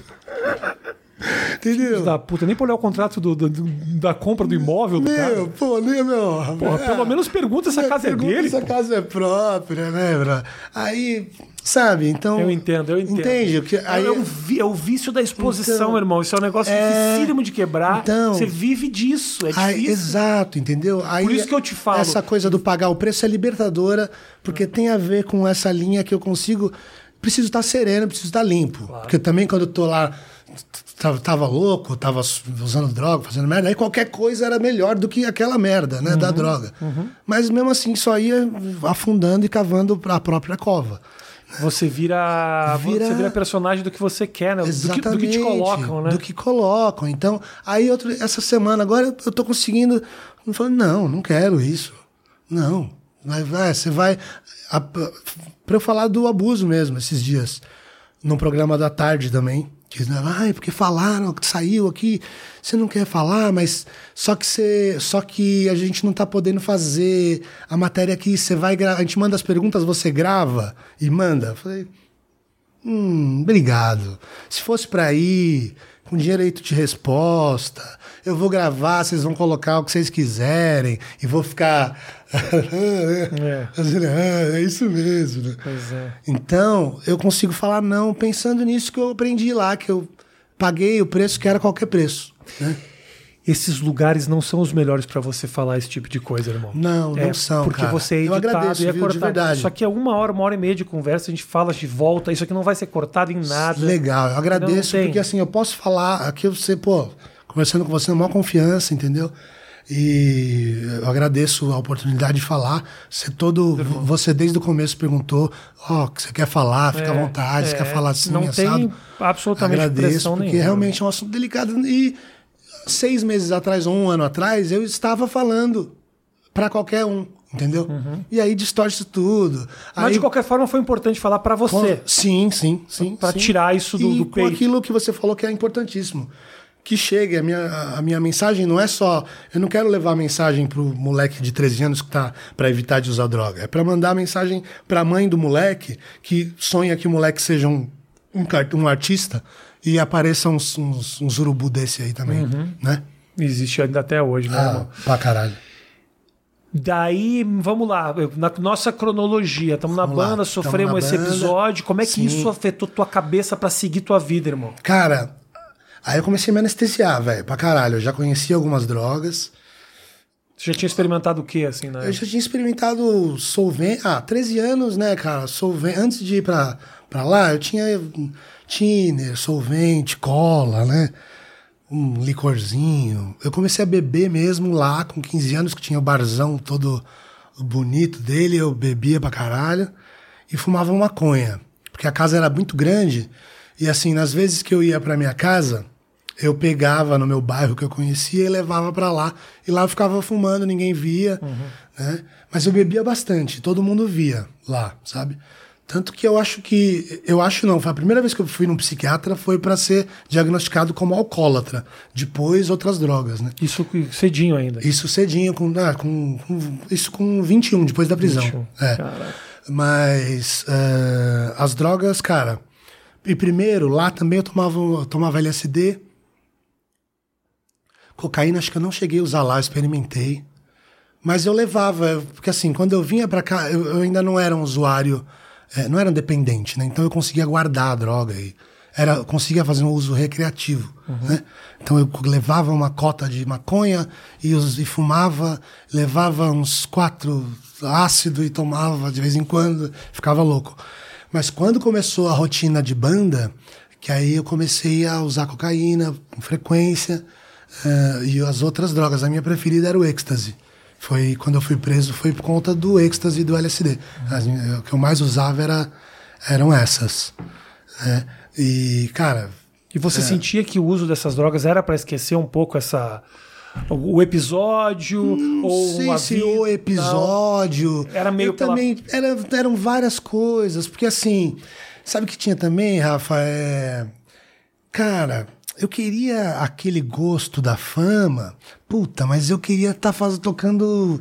Entendeu? Da puta, nem pra olhar o contrato do- do- do- da compra do imóvel do Meu, cara. pô, nem meu. Porra, pelo menos pergunta se a casa é dele. Se a casa é própria, né, bro? Aí, sabe, então. Eu entendo, eu entendo. Entende? O que- Aí, é, vi- é o vício da exposição, Então, irmão. Isso é um negócio é- dificílimo de quebrar. Então- Você vive disso. É Aí, difícil. exato, entendeu? Aí, Por isso que eu te falo. Essa coisa do pagar o preço é libertadora, porque tem a ver com essa linha que eu consigo. Preciso estar sereno, preciso estar limpo. Porque também quando eu tô lá. Tava, tava louco, tava usando droga, fazendo merda, aí qualquer coisa era melhor do que aquela merda, né, Uhum, da droga. Mas mesmo assim só ia afundando e cavando a própria cova. Você vira, Vira- Você vira personagem do que você quer, né? Do que, Exatamente. do que te colocam, né? Do que colocam. Então, aí outro, essa semana agora eu- eu tô conseguindo. Eu falo, não, não quero isso. Não. Vai, vai, você vai. a- Pra eu falar do abuso mesmo, esses dias. Num programa da tarde também. Que, ai, porque falaram que saiu aqui, você não quer falar, mas só que você, só que a gente não tá podendo fazer a matéria aqui, você vai a gente manda as perguntas, você grava e manda. Falei, Hum, obrigado. Se fosse pra ir, com direito de resposta, eu vou gravar, vocês vão colocar o que vocês quiserem e vou ficar. [LAUGHS] É. "Ah, [LAUGHS] é isso mesmo. né?" É. Então, eu consigo falar não pensando nisso que eu aprendi lá, que eu paguei o preço que era qualquer preço. né? Esses lugares não são os melhores pra você falar esse tipo de coisa, irmão. Não, não são, Porque cara. você é Eu editado agradeço, e é viu, de cortado. verdade. Isso aqui é uma hora, uma hora e meia de conversa, a gente fala de volta. Isso aqui não vai ser cortado em nada. Legal, eu agradeço, Não porque assim, eu posso falar aqui, você, pô, conversando com você, na maior confiança, entendeu? E eu agradeço a oportunidade de falar. Você todo, você desde o começo perguntou, ó, oh, que você quer falar, fica à É, vontade, você é, quer falar assim, Não assado. tem absolutamente Agradeço, pressão porque nenhuma. realmente é um assunto delicado. E seis meses atrás, ou um ano atrás, eu estava falando para qualquer um, entendeu? E aí distorce tudo. Uhum. Mas aí, de qualquer forma foi importante falar com- você. Sim, sim, sim. Sim. tirar isso do- e do com peito. aquilo que você falou que é importantíssimo. Que chegue, a minha, a minha mensagem não é só. Eu não quero levar a mensagem pro moleque de 13 anos que tá para evitar de usar droga. É para mandar a mensagem pra mãe do moleque que sonha que o moleque seja um, um, um artista e apareça uns, uns, uns urubu desse aí também. Uhum. Né? Existe ainda até hoje, né, Ah, irmão? pra caralho. Daí, vamos lá, na nossa cronologia, estamos na lá, banda, sofremos na esse banda. episódio. Como é que Sim. isso afetou tua cabeça pra seguir tua vida, irmão? Cara, aí eu comecei a me anestesiar, velho, pra caralho. Eu já conhecia algumas drogas. Você já tinha experimentado o que, assim, né? Eu já tinha experimentado solvente. Ah, 13 anos, né, cara? Solvente. Antes de ir pra, pra lá, eu tinha tiner, solvente, cola, né? Um licorzinho. Eu comecei a beber mesmo lá com 15 anos, que tinha o barzão todo bonito dele. Eu bebia pra caralho e fumava maconha. Porque a casa era muito grande. E assim, nas vezes que eu ia pra minha casa, eu pegava no meu bairro que eu conhecia e levava pra lá. E lá eu ficava fumando, ninguém via. Né? Mas eu bebia bastante, todo mundo via lá, sabe? Tanto que eu acho que. Eu acho não, foi a primeira vez que eu fui num psiquiatra foi pra ser diagnosticado como alcoólatra. Depois outras drogas, né? Isso cedinho ainda. Isso cedinho, com, ah, com, com- isso com 21, depois da prisão. 21, É. caraca. Mas eh, as drogas, cara. E primeiro, lá também eu tomava, eu tomava LSD. Cocaína, acho que eu não cheguei a usar lá, eu experimentei. Mas eu levava, porque assim, quando eu vinha pra cá, eu, eu ainda não era um usuário, eh, não era dependente, né? Então eu conseguia guardar a droga e era, eu conseguia fazer um uso recreativo, né? Então eu levava uma cota de maconha e, us- e fumava, levava uns quatro ácido e tomava de vez em quando, ficava louco. Mas quando começou a rotina de banda, que aí eu comecei a usar cocaína com frequência eh, e as outras drogas. A minha preferida era o êxtase. Foi quando eu fui preso, foi por conta do êxtase e do LSD. As o que eu mais usava era, eram essas. né? E, cara, E você sentia que o uso dessas drogas era pra esquecer um pouco essa o episódio ou não sei uma se vida, o episódio. Era meio pela- também era, eram várias coisas, porque assim, sabe o que tinha também, Rafa? É, cara, eu queria aquele gosto da fama, puta, mas eu queria estar tocando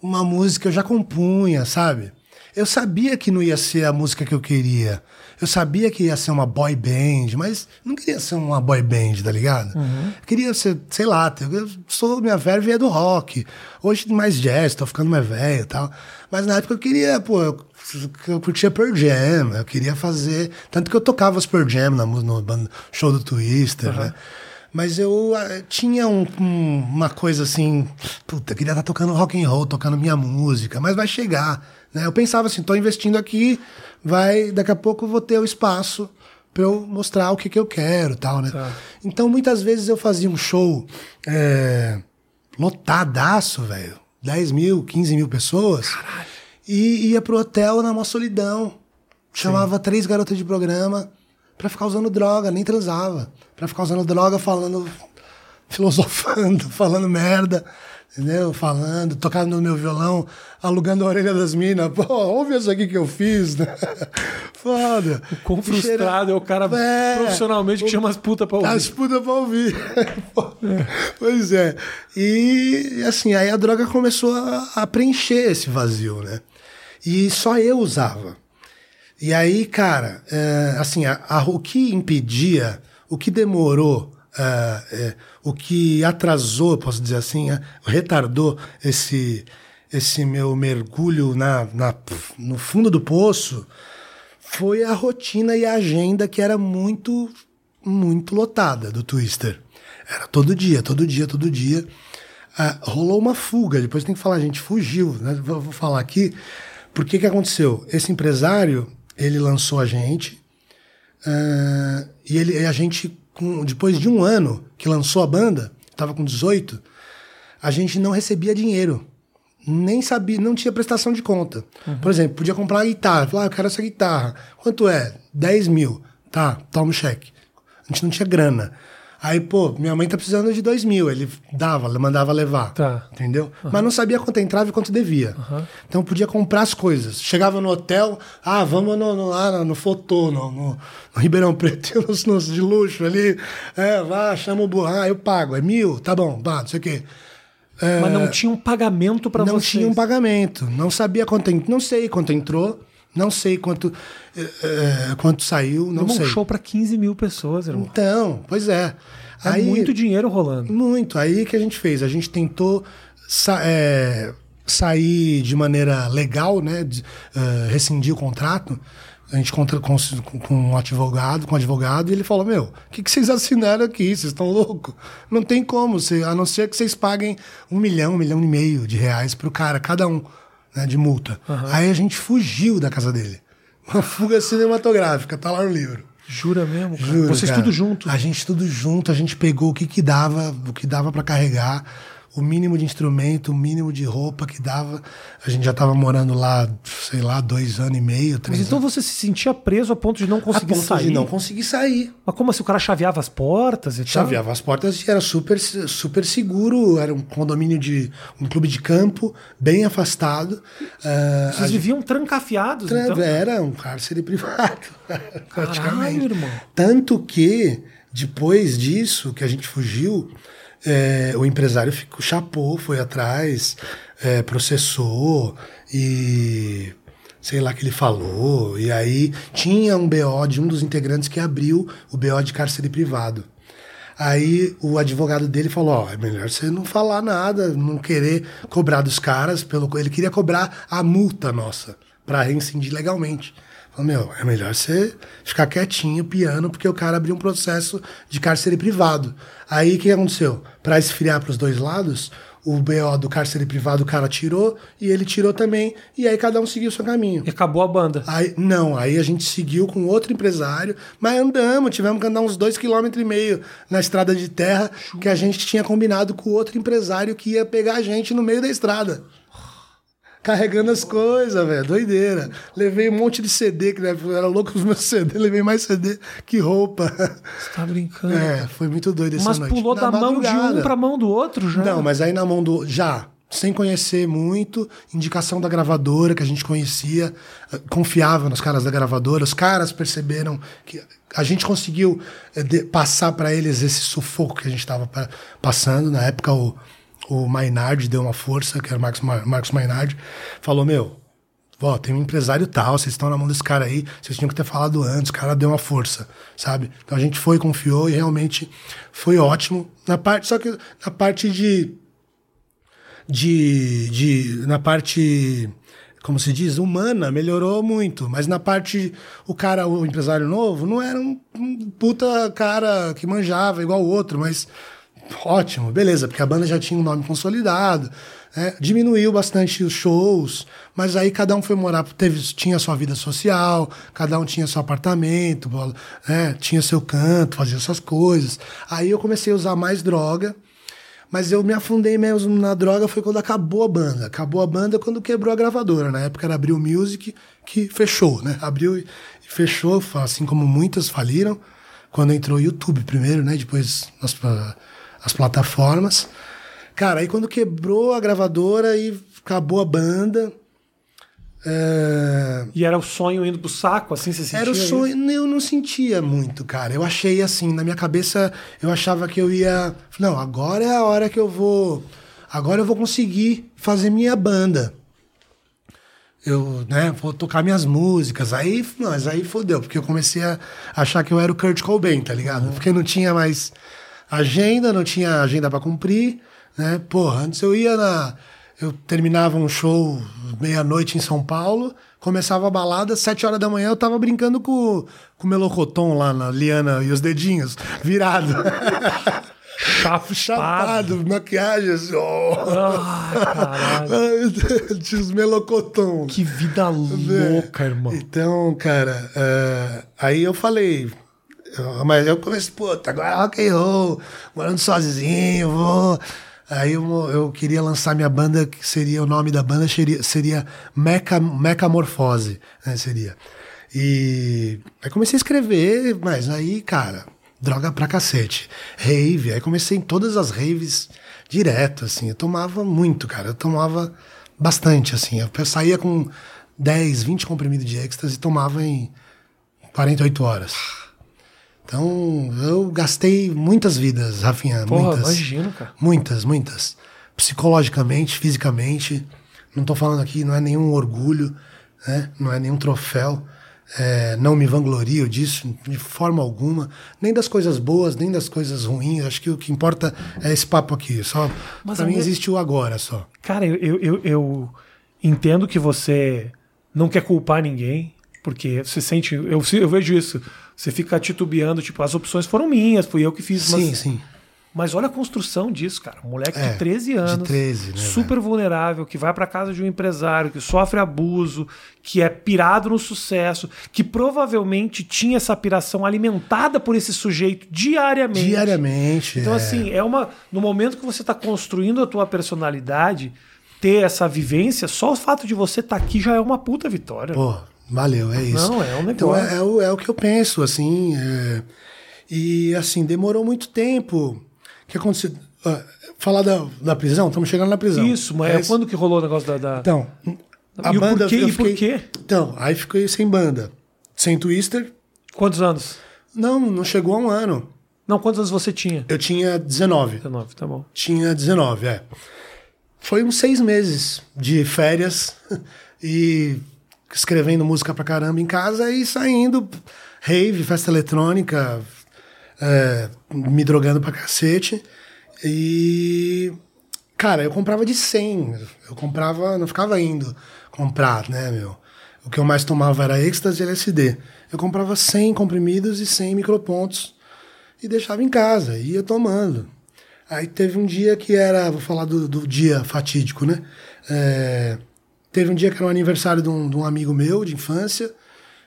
uma música que eu já compunha, sabe? Eu sabia que não ia ser a música que eu queria. Eu sabia que ia ser uma boy band, mas não queria ser uma boy band, tá ligado? Eu queria ser, sei lá, eu sou minha verve é do rock. Hoje mais jazz, tô ficando mais velho e tal. Mas na época eu queria, pô, eu, eu curtia Pearl Jam, eu queria fazer. Tanto que eu tocava os Pearl Jam na, no, band- show do Twister, né? Mas eu ah, tinha um- um- uma coisa assim, puta, eu queria estar tocando rock and roll, tocando minha música, mas vai chegar, né? Eu pensava assim, tô investindo aqui, vai, daqui a pouco eu vou ter o espaço para eu mostrar o que, que eu quero, tal, né? Tá. Então muitas vezes eu fazia um show é, lotadaço, velho, 10 mil, 15 mil pessoas, e ia pro hotel na maior solidão, chamava três garotas de programa pra ficar usando droga, nem transava. Pra ficar usando droga, falando, filosofando, [LAUGHS] falando merda, entendeu? Falando, tocando no meu violão, alugando a orelha das minas. Pô, ouve isso aqui que eu fiz, né? [LAUGHS] Foda. Quão frustrado é o cara É. profissionalmente que chama as putas pra ouvir. As putas pra ouvir. [LAUGHS] Pois é. E assim, aí a droga começou a, a preencher esse vazio, né? E só eu usava. E aí, cara, é, assim, a- a- o que impedia, o que demorou, é, é, o que atrasou, posso dizer assim, é, retardou esse, esse meu mergulho na, na- no fundo do poço foi a rotina e a agenda que era muito, muito lotada do Twister. Era todo dia, todo dia, todo dia. Ah, rolou uma fuga, depois tem que falar, a gente fugiu, né? Vou, vou falar aqui. Por que que aconteceu? Esse empresário, ele lançou a gente, ah, e ele, a gente, com- depois de um ano que lançou a banda, estava com 18, a gente não recebia dinheiro. Nem sabia, não tinha prestação de conta. Por exemplo, podia comprar uma guitarra. Falar, ah, eu quero essa guitarra. Quanto é? 10 mil. Tá, toma o cheque. A gente não tinha grana. Aí, pô, minha mãe tá precisando de 2 mil. Ele dava, mandava levar. Tá. Entendeu? Mas não sabia quanto entrava e quanto devia. Então podia comprar as coisas. Chegava no hotel, ah, vamos no, no, lá no, Fotô, no, no, no Ribeirão Preto, [LAUGHS] nos, nos de luxo ali. É, vá, chama o burro. Ah, eu pago. É mil? Tá bom, bah, não sei o quê. Mas não tinha um pagamento pra não vocês. tinha um pagamento. Não sabia quanto entrou. Não sei quanto entrou. Não sei quanto, eh, eh, quanto saiu. Não um sei. show pra 15 mil pessoas, irmão. Então, pois é. É Aí, muito dinheiro rolando. Muito. Aí que a gente fez? A gente tentou sa- é, sair de maneira legal, né? de, eh, rescindir o contrato. A gente contra, com, com um advogado, com um advogado, e ele falou: Meu, o que, que vocês assinaram aqui? Vocês estão loucos? Não tem como, a não ser que vocês paguem um milhão, um milhão e meio de reais pro cara, cada um, né, de multa. Aí a gente fugiu da casa dele. Uma fuga cinematográfica, tá lá no livro. Jura mesmo? cara? Juro, Vocês cara. tudo junto. A gente tudo junto, a gente pegou o que que dava, o que dava para carregar, o mínimo de instrumento, o mínimo de roupa que dava. A gente já tava morando lá, sei lá, dois anos e meio, três Mas então anos. você se sentia preso a ponto de não A conseguir ponto sair? de não conseguir sair. Mas como assim? O cara chaveava as portas e tal? Chaveava as portas e era super, super seguro, era um condomínio de um clube de campo, bem afastado. Ah, Vocês viviam trancafiados, Tra- então? Era um cárcere [LAUGHS] privado, praticamente. irmão. Tanto que, depois disso, que a gente fugiu, é, o empresário ficou, chapou, foi atrás, é, processou e sei lá que ele falou. E aí tinha um BO de um dos integrantes que abriu o BO de cárcere privado. Aí o advogado dele falou: Ó, é melhor você não falar nada, não querer cobrar dos caras. pelo Ele queria cobrar a multa nossa para rescindir legalmente. Falou: Meu, é melhor você ficar quietinho, piano, porque o cara abriu um processo de cárcere privado. Aí o que aconteceu? Para esfriar para os dois lados, o BO do cárcere privado o cara tirou e ele tirou também. E aí cada um seguiu o seu caminho. E acabou a banda. Aí, não, aí a gente seguiu com outro empresário, mas andamos, tivemos que andar uns dois quilômetros e meio na estrada de terra, que a gente tinha combinado com outro empresário que ia pegar a gente no meio da estrada. Carregando as coisas, velho, doideira. Levei um monte de CD, que né, era louco os meus [LAUGHS] CD, levei mais CD que roupa. Você tá brincando. É, foi muito doido essa Mas noite. pulou Na da mão de um madrugada. pra mão do outro já? Não, mas aí na mão do. Já, sem conhecer muito, indicação da gravadora que a gente conhecia, confiava nos caras da gravadora, os caras perceberam que a gente conseguiu eh, passar para eles esse sufoco que a gente estava passando. Na época, o, o Maynard deu uma força, que era o Marcos, Ma- Marcos Maynard, falou: Meu, Ó, tem um empresário tal, vocês estão na mão desse cara aí, vocês tinham que ter falado antes, o cara deu uma força, sabe? Então a gente foi, confiou e realmente foi ótimo. Na parte, só que na parte de. de. de na parte. Como se diz, humana, melhorou muito. Mas na parte. O cara, o empresário novo, não era um, um puta cara que manjava igual o outro, mas ótimo, beleza, porque a banda já tinha um nome consolidado, né? diminuiu bastante os shows, mas aí cada um foi morar, teve, tinha sua vida social, cada um tinha seu apartamento, né? tinha seu canto, fazia suas coisas. Aí eu comecei a usar mais droga, mas eu me afundei mesmo na droga foi quando acabou a banda. Acabou a banda quando quebrou a gravadora. Na época era Abril Music, que fechou, né? Abriu e fechou, assim como muitas faliram. Quando entrou o YouTube primeiro, né? Depois as, as plataformas. Cara, aí quando quebrou a gravadora e acabou a banda. é, E era o sonho indo pro saco, assim, você sentia era o isso? sonho. Eu não sentia muito, cara. Eu achei assim, na minha cabeça, eu achava que eu ia. Não, agora é a hora que eu vou. Agora eu vou conseguir fazer minha banda. Eu, né, vou tocar minhas músicas. Aí, mas aí fodeu, porque eu comecei a achar que eu era o Kurt Cobain, tá ligado? Porque não tinha mais agenda, não tinha agenda pra cumprir, né? Porra, antes eu ia na. Eu terminava um show meia-noite em São Paulo, começava a balada, sete horas da manhã eu tava brincando com, com o melocotom lá na Liana e os dedinhos, virado. [LAUGHS] Chapado. Chapado, maquiagem, assim, ó. Ai, caralho. [LAUGHS] Tinha os melocotom. Que vida louca, irmão. Então, cara, é, aí eu falei, mas eu comecei, puta, agora rock and roll, morando sozinho, vou. Aí eu, eu queria lançar minha banda, que seria o nome da banda seria, seria Meca, Mecamorfose, né, seria. E aí comecei a escrever, mas aí, cara, droga pra cacete. Rave, aí comecei em todas as raves direto, assim. Eu tomava muito, cara. Eu tomava bastante, assim. Eu saía com 10, 20 comprimidos de êxtase e tomava em 48 horas. Então, eu gastei muitas vidas, Rafinha. Porra, muitas. imagino, cara. Muitas, muitas. Psicologicamente, fisicamente. Não tô falando aqui, não é nenhum orgulho, né? Não é nenhum troféu. É, não me vanglorio disso de forma alguma, nem das coisas boas, nem das coisas ruins. Acho que o que importa é esse papo aqui. Só Mas para mim minha- existe o agora só. Cara, eu, eu, eu, eu entendo que você não quer culpar ninguém, porque você sente. Eu, eu vejo isso. Você fica titubeando, tipo, as opções foram minhas, fui eu que fiz. Sim, mas, sim. mas olha a construção disso, cara. Um moleque É, de 13 de anos, 13, né, super vulnerável, que vai pra casa de um empresário, que sofre abuso, que é pirado no sucesso, que provavelmente tinha essa piração alimentada por esse sujeito diariamente. Diariamente. Então, é. assim, é uma. No momento que você está construindo a tua personalidade, ter essa vivência, só o fato de você estar aqui já é uma puta vitória. Pô, valeu, é isso. Não, é um Então negócio. é, é o, é o que eu penso, assim. é, E assim, demorou muito tempo. O que aconteceu? Ah, falar da, da prisão, estamos chegando na prisão. Isso, mas é Esse- quando que rolou o negócio da. da- Então, a E o banda. porquê- eu e por fiquei- quê? Então, aí fiquei sem banda. Sem Twister. Quantos anos? Não, não chegou a um ano. Não, quantos anos você tinha? Eu tinha 19. 19, tá bom. Tinha 19, é. Foi uns seis meses de férias [LAUGHS] e escrevendo música pra caramba em casa e saindo, rave, festa eletrônica, é, me drogando pra cacete. E. Cara, eu comprava de 100. Eu comprava, não ficava indo comprar, né, meu? O que eu mais tomava era êxtase e LSD. Eu comprava 100 comprimidos e 100 micropontos e deixava em casa, ia tomando. Aí teve um dia que era, vou falar do, do dia fatídico, né? É, teve um dia que era o aniversário de um, de um amigo meu de infância,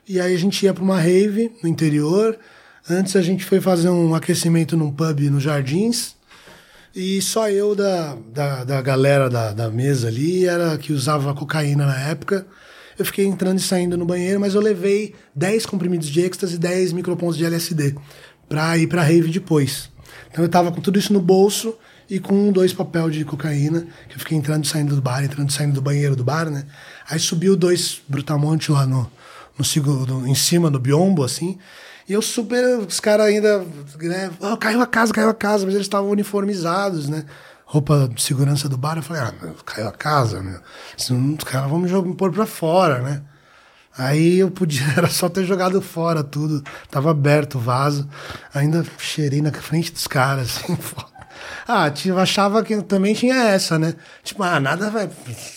e aí a gente ia para uma rave no interior. Antes a gente foi fazer um aquecimento num pub nos Jardins, e só eu da, da, da galera da, da mesa ali era que usava cocaína na época. Eu fiquei entrando e saindo no banheiro, mas eu levei 10 comprimidos de êxtase e 10 micropontos de LSD pra ir pra rave depois. Então eu tava com tudo isso no bolso e com dois papel de cocaína, que eu fiquei entrando e saindo do bar, entrando e saindo do banheiro do bar, né? Aí subiu dois brutamontes lá no, no, segundo, em cima do biombo, assim. E eu super, os caras ainda, né? "Ah, caiu a casa, caiu a casa, mas eles estavam uniformizados, né? Roupa de segurança do bar. Eu falei, ah, caiu a casa, meu. Senão Os caras vão me pôr pra fora, né? Aí eu podia, [LAUGHS] era só ter jogado fora tudo. Tava aberto o vaso. Ainda cheirei na frente dos caras, [LAUGHS] assim, foda. Ah, tinha, achava que também tinha essa, né? Tipo, ah, nada vai.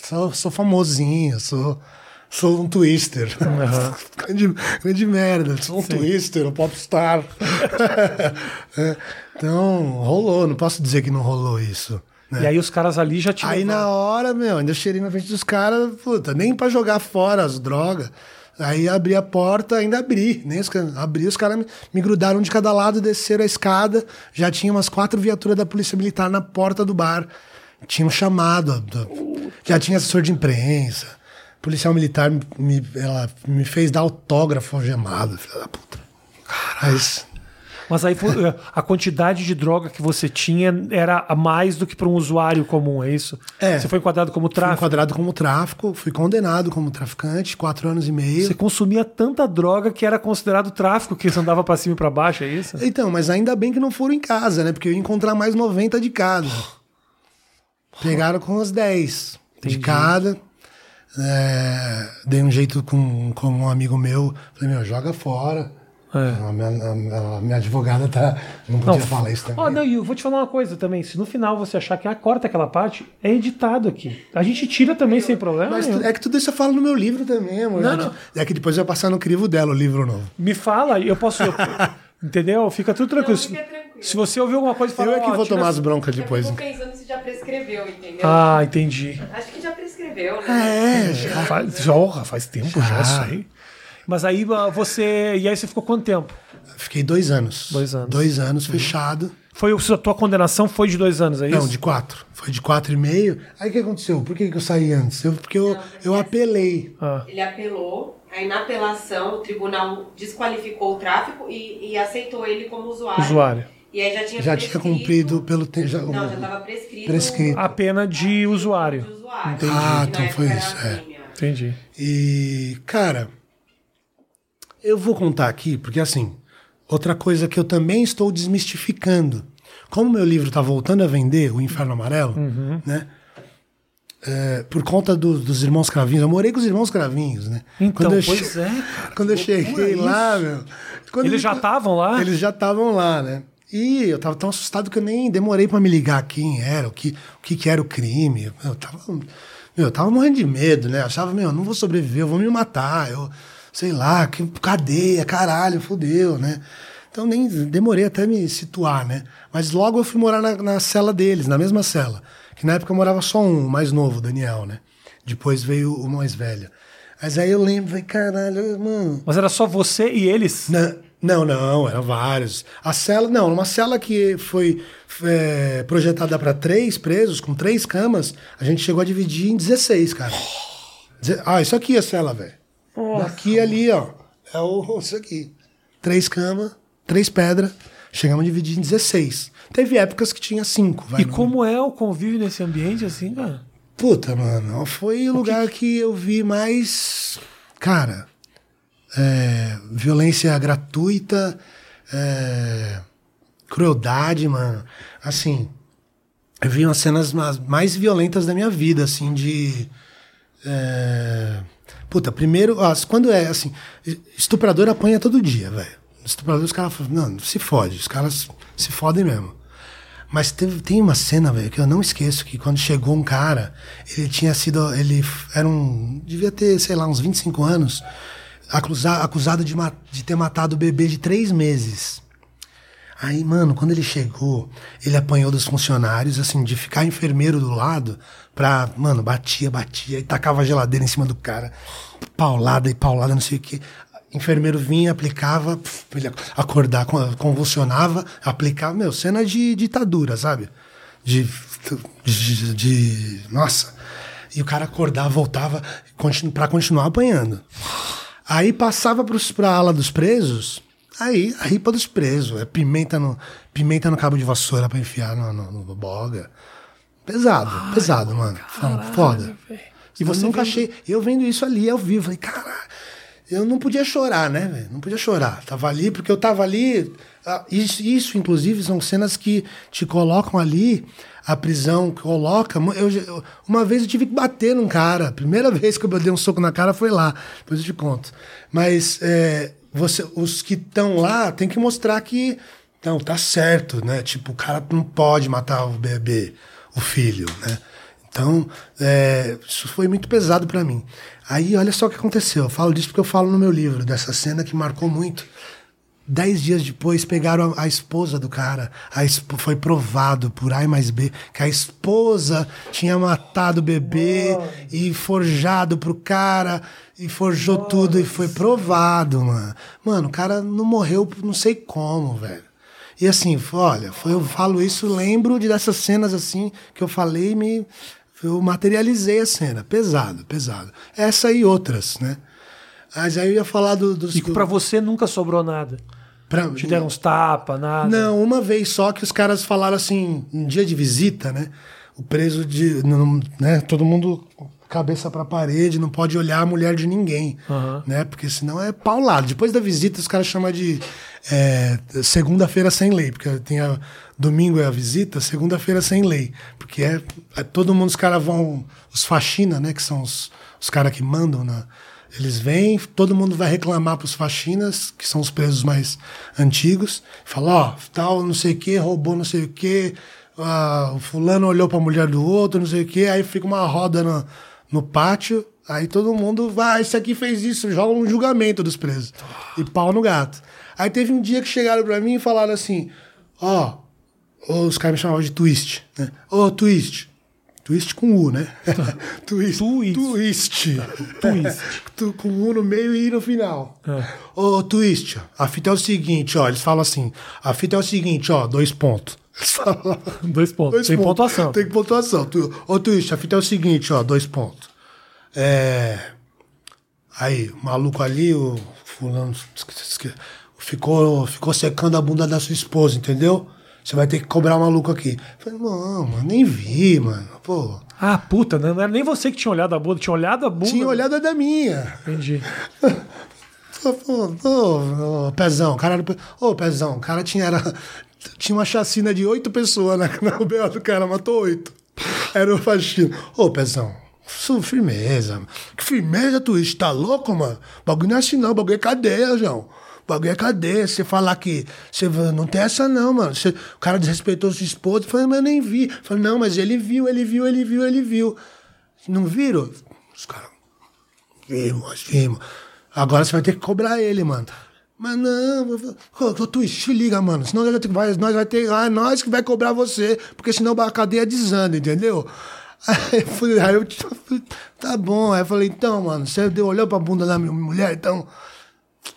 Sou, sou famosinho, sou, sou um twister. grande, [LAUGHS] grande merda, sou um twister, um popstar. [LAUGHS] É, então, rolou, não posso dizer que não rolou isso. né? E aí os caras ali já tinham. Aí na hora, meu, ainda cheirei na frente dos caras, puta, nem pra jogar fora as drogas. Aí abri a porta, ainda abri, nem os abri, os caras me, me grudaram de cada lado, desceram a escada, já tinha umas quatro viaturas da polícia militar na porta do bar. Tinham chamado, do- já tinha assessor de imprensa. Policial militar me, ela me fez dar autógrafo algemado, filha da puta. Mas, Mas aí eh, a quantidade de droga que você tinha era a mais do que para um usuário comum, é isso? É. Você foi enquadrado como fui tráfico. enquadrado como tráfico, fui condenado como traficante, quatro anos e meio. Você consumia tanta droga que era considerado tráfico, que você andava para cima e para baixo, é isso? Então, mas ainda bem que não foram em casa, né? Porque eu ia encontrar mais 90 de cada. Pegaram com as 10 Entendi. de cada. É, dei um jeito com, com um amigo meu. Falei, meu, joga fora. É. A, minha, a- a minha advogada tá. Não podia falar isso também. Ó, não, e eu vou te falar uma coisa também. Se no final você achar que ah, corta aquela parte, é editado aqui. A gente tira também sem problema. Mas tu- é que tudo isso eu falo no meu livro também, amor. Não, não. É que depois vai passar no crivo dela o livro novo. Me fala, eu posso. eu- [LAUGHS] entendeu? Fica tudo tranquilo. Não, fica tranquilo. Se você ouvir alguma coisa, fala. Eu é que vou tomar as broncas Eu depois. fico pensando se já prescreveu, entendeu? Ah, entendi. Acho que já prescreveu, né? É, já. Faz, já, faz tempo já, Já. isso aí. Mas aí você. E aí você ficou quanto tempo? Fiquei dois anos. Dois anos. Dois anos fechado. Foi o- a tua condenação foi de dois anos, é isso? Não, de quatro. Foi de quatro e meio. Aí o que aconteceu? Por que, que eu saí antes? Eu, porque eu, eu apelei. Ah. Ele apelou, aí na apelação o tribunal desqualificou o tráfico e, e aceitou ele como usuário. Usuário. E aí já tinha Já tinha cumprido pelo tempo. Já, Não, já estava prescrito. Prescrito. A pena de de usuário. usuário. Entendi. Ah, então foi isso, é. Entendi. E, cara, eu vou contar aqui, porque assim, outra coisa que eu também estou desmistificando. Como meu livro está voltando a vender, O Inferno Amarelo, Uhum. né? é, por conta do- dos irmãos Cravinhos, eu morei com os irmãos Cravinhos, né? Então, eu pois é, [LAUGHS] cara. Quando eu cheguei lá, meu. quando Eles ele- já estavam lá? Eles já estavam lá, né? E eu tava tão assustado que eu nem demorei pra me ligar quem era, o que, o que, que era o crime. Eu tava, meu, eu tava morrendo de medo, né? Eu achava, meu, eu não vou sobreviver, eu vou me matar. Eu, sei lá, que cadeia, caralho, fudeu, né? Então nem demorei até me situar, né? Mas logo eu fui morar na, na cela deles, na mesma cela. Que na época morava só um, o mais novo, o Daniel, né? Depois veio o mais velho. Mas aí eu lembro, falei, caralho, mano. Mas era só você e eles? Na- Não, não, eram vários. A cela, não, uma cela que foi é, projetada para três presos, com três camas, a gente chegou a dividir em 16, cara. Ah, isso aqui é a cela, velho. Daqui ali, ó. É o, [LAUGHS] isso aqui. Três camas, três pedras. Chegamos a dividir em 16. Teve épocas que tinha cinco, vai. E não- como é o convívio nesse ambiente assim, cara? Puta, mano, foi o lugar que eu vi mais. Cara, é, violência gratuita, é, crueldade, mano. Assim, eu vi umas cenas ma- mais violentas da minha vida, assim, de. é, puta, primeiro, ó, quando é assim, estuprador apanha todo dia, velho. Estuprador, os caras não, se fode, os caras se fodem mesmo. Mas teve, tem uma cena, velho, que eu não esqueço, que quando chegou um cara, ele tinha sido. Ele era um. devia ter, sei lá, uns 25 anos, acusa, acusado de, de ter matado o bebê de três meses. Aí, mano, quando ele chegou, ele apanhou dos funcionários, assim, de ficar enfermeiro do lado, pra. Mano, batia, batia, e tacava a geladeira em cima do cara, paulada e paulada, não sei o quê. Enfermeiro vinha, aplicava, pf, ele acordar, con- convulsionava, aplicava. Meu, cena de ditadura, sabe? De. de, de- nossa. E o cara acordava, voltava continu, pra continuar apanhando. Aí passava pros, pra ala dos presos, aí a ripa dos presos. É pimenta no, pimenta no cabo de vassoura pra enfiar no, no, no boga. Pesado, pesado, mano. Foda. E você nunca achei. Eu vendo isso ali ao vivo, falei, caralho. Eu não podia chorar, né, velho? Não podia chorar. Tava ali, porque eu tava ali. ah, Isso, isso, inclusive, são cenas que te colocam ali, a prisão coloca. Eu, eu- uma vez eu tive que bater num cara. A primeira [LAUGHS] vez que eu dei um soco na cara foi lá. Depois eu te conto. Mas é, você, os que estão lá tem que mostrar que. Não, tá certo, né? Tipo, o cara não pode matar o bebê, o filho, né? Então, é, isso foi muito pesado pra mim. Aí, olha só o que aconteceu. Eu falo disso porque eu falo no meu livro, dessa cena que marcou muito. Dez dias depois, pegaram a, a esposa do cara. A esp- foi provado por A mais B que a esposa tinha matado o bebê e forjado pro cara. E forjou tudo e foi provado, mano. Mano, o cara não morreu, não sei como, velho. E assim, olha, foi- eu falo isso, lembro de dessas cenas assim que eu falei me. Eu materializei a cena. Pesado, pesado. Essa e outras, né? Mas aí eu ia falar do, dos. E pra você nunca sobrou nada. pra- Te deram uns tapas, nada. Não, uma vez só que os caras falaram assim, um dia de visita, né? O preso de. né? Todo mundo cabeça pra parede, não pode olhar a mulher de ninguém, Aham. né? Porque senão é paulado. Depois da visita, os caras chamam de é, segunda-feira sem lei, porque tem a, domingo é a visita, segunda-feira sem lei, porque é, é todo mundo, os caras vão, os faxina, né? Que são os, os caras que mandam na, eles vêm, todo mundo vai reclamar pros faxinas, que são os presos mais antigos, fala, ó, tal, não sei o que, roubou não sei o que, o fulano olhou pra mulher do outro, não sei o que, aí fica uma roda no, no pátio, aí todo mundo vai, esse aqui fez isso, joga um julgamento dos presos. E pau no gato. Aí teve um dia que chegaram pra mim e falaram assim, ó, os caras me chamavam de twist, né? Ô, twist. Twist com U, né? [LAUGHS] twist. Twist. Twist. Twist. [LAUGHS] Tu- com U no meio e no final. É. Ô, Twist, a fita é o seguinte, ó. Eles falam assim: a fita é o seguinte, ó, dois pontos. [LAUGHS] Dois pontos. dois Tem pontos. pontuação. Tem pontuação. Tu, ô, Twist, a fita é o seguinte, ó, dois pontos. É. Aí, o maluco ali, o fulano ficou, ficou secando a bunda da sua esposa, entendeu? Você vai ter que cobrar maluco aqui. Eu falei, não, mano, nem vi, mano. Pô, Ah, puta, não era nem você que tinha olhado a bunda, tinha olhado a bunda. tinha olhado a da minha. Entendi. [LAUGHS] Ô, ô, ô, Pezão, o cara era. Ô, Pezão, o cara tinha, era, [LAUGHS] tinha uma chacina de oito pessoas na, na UBO do cara, matou oito. Era o faxina. Ô, Pezão, isso, firmeza. Que firmeza, Twist, tá louco, mano? Bagulho não é assim, não. Bagulho é cadeia, João. Bagulho é cadeia. Você falar que. Você não tem essa, não, mano. Você- o cara desrespeitou sua esposa. Falei, mas eu nem vi. Falei, não, mas ele viu, ele viu, ele viu, ele viu. Não viram? Os caras. Vimos, vimos. Agora você vai ter que cobrar ele, mano. Mas não, ô, Twist, se liga, mano. Senão nós vai nós vai ter. Ah, nós que vai cobrar você, porque senão a cadeia desanda, entendeu? [LAUGHS] Aí eu falei, aí eu [LAUGHS] tá bom. Aí eu falei, então, mano, você olhou pra bunda da minha mulher, então.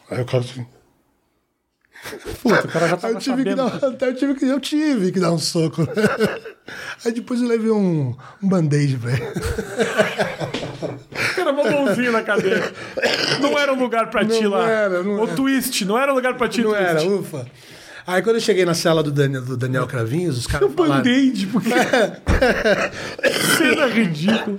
Aí o cara assim. Puta, o cara já tava eu tive que sabendo. dar, até eu tive que, eu tive que dar um soco. né? Aí depois eu levei um, um band-aid pra ele. Era uma mãozinha na cadeira. Não era um lugar pra ti Não lá. era, não o era. twist, não era um lugar pra ti, Não twist. era, ufa. Aí quando eu cheguei na cela do Daniel, do Daniel Cravinhos, os caras [LAUGHS] Um falaram... band-aid, porque. [LAUGHS] Cena ridícula.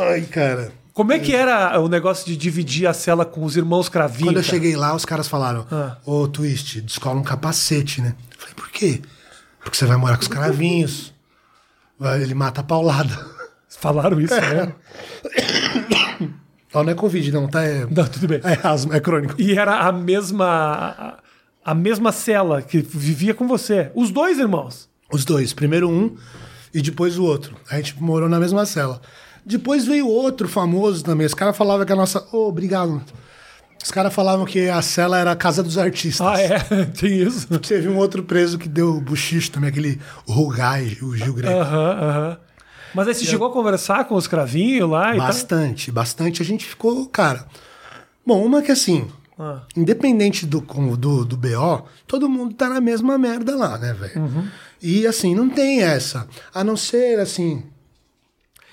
Ai, cara. Como é que era o negócio de dividir a cela com os irmãos Cravinho? Quando eu cara? cheguei lá, os caras falaram: Ah. Ô, Twist, descola um capacete, né? Eu falei: Por quê? Porque você vai morar com os cravinhos. Ele mata a paulada. [LAUGHS] Falaram isso, né? Ó, não é Covid, não, tá? É, Não, tudo bem. é asma, é crônico. E era a mesma. A mesma cela que vivia com você. Os dois irmãos. Os dois. Primeiro um e depois o outro. A gente morou na mesma cela. Depois veio outro famoso também. Os caras falavam que a nossa. Ô, obrigado. Os caras falavam que a cela era a casa dos artistas. Ah, é? [LAUGHS] Tem isso? Teve um outro preso que deu buchicho também, aquele Rugai, o Gil Greco. Aham, aham. Mas aí você chegou a conversar com os cravinhos lá e tal? Bastante, bastante. A gente ficou, cara. Bom, uma que assim, Ah. independente do, do, do BO, todo mundo tá na mesma merda lá, né, velho? Uhum. E assim, não tem essa. A não ser, assim,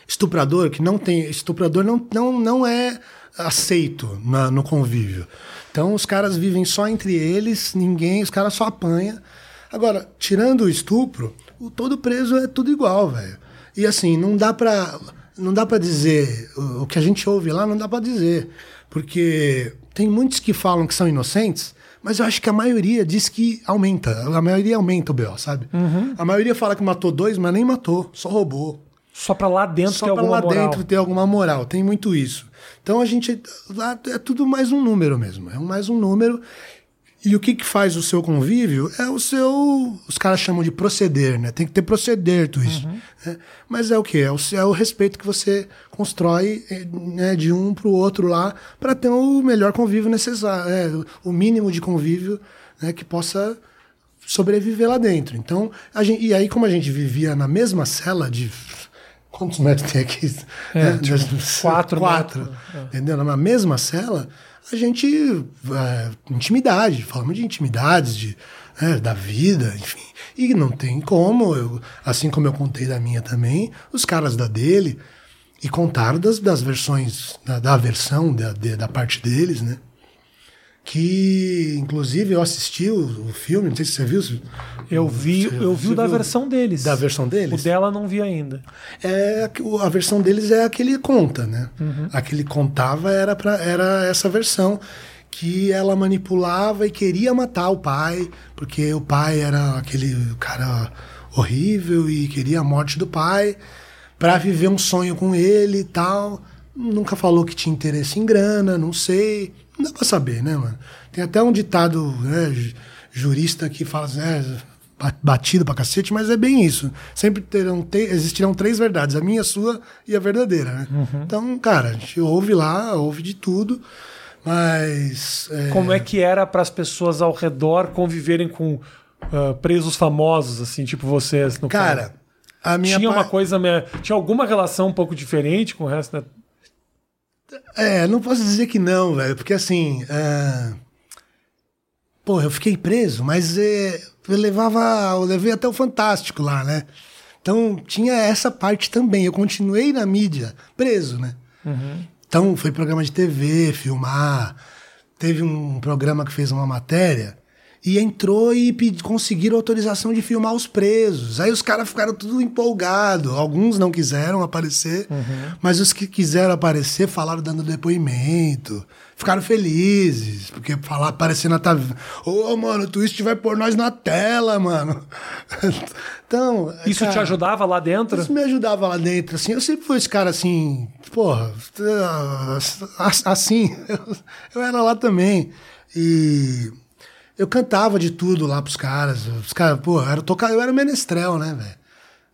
estuprador, que não tem. Estuprador não, não, não é aceito na- no convívio. Então os caras vivem só entre eles, ninguém, os caras só apanham. Agora, tirando o estupro, o todo preso é tudo igual, velho. E assim, não dá pra. Não dá pra dizer. O, o que a gente ouve lá não dá pra dizer. Porque tem muitos que falam que são inocentes, mas eu acho que a maioria diz que aumenta. A maioria aumenta o BO, sabe? A maioria fala que matou dois, mas nem matou, só roubou. Só pra lá dentro Só pra alguma lá moral. dentro ter alguma moral. Tem muito isso. Então a gente. lá É tudo mais um número mesmo. É mais um número. E o que, que faz o seu convívio é o seu. Os caras chamam de proceder, né? Tem que ter proceder, tudo isso. né? Mas é o quê? É o, é o respeito que você constrói né, de um pro outro lá para ter o melhor convívio necessário. é, o mínimo de convívio né, que possa sobreviver lá dentro. Então, a gente, e aí, como a gente vivia na mesma cela de. Quantos metros tem aqui? É, Né? tipo, quatro Quatro. metros. Entendeu? Na mesma cela, a gente. É, intimidade, falamos de intimidades, de, né, da vida, enfim. E não tem como, eu, assim como eu contei da minha também, os caras da dele, e contaram das, das versões, da, da versão da, de- da parte deles, né? Que, inclusive, eu assisti o, o filme, não sei se você viu. Eu vi, Você- eu vi o da viu versão deles. Da versão deles? O dela não vi ainda. é a versão deles é a que ele conta, né? Uhum. A que ele contava era, pra, era essa versão que ela manipulava e queria matar o pai, porque o pai era aquele cara horrível e queria a morte do pai para viver um sonho com ele e tal. Nunca falou que tinha interesse em grana, não sei. Não dá pra saber, né, mano? Tem até um ditado né, ju- jurista que fala assim, é, ba- batido pra cacete, mas é bem isso. Sempre terão, te- existirão três verdades, a minha, a sua e a verdadeira, né? Então, cara, a gente ouve lá, ouve de tudo, mas... é, Como é que era para as pessoas ao redor conviverem com ah, presos famosos, assim, tipo vocês, no caso? Cara, a minha... tinha pa- uma coisa, tinha alguma relação um pouco diferente com o resto da... É, não posso dizer que não, velho, porque assim. é, Pô, eu fiquei preso, mas é, eu levava, eu levei até o Fantástico lá, né? Então tinha essa parte também. Eu continuei na mídia, preso, né? Então foi programa de TV, filmar. Teve um programa que fez uma matéria e entrou e pedi, conseguiram autorização de filmar os presos. Aí os caras ficaram tudo empolgados. Alguns não quiseram aparecer, mas os que quiseram aparecer falaram dando depoimento. Ficaram felizes, porque falar aparecer na TV. Ô, mano, o Twist vai pôr nós na tela, mano. [LAUGHS] então. Isso te cara, ajudava lá dentro? isso me ajudava lá dentro, assim. Eu sempre fui esse cara assim, porra, assim. [LAUGHS] Eu, eu era lá também. E eu cantava de tudo lá pros caras. Os caras, pô, eu era, tocar, eu era menestrel, né, velho?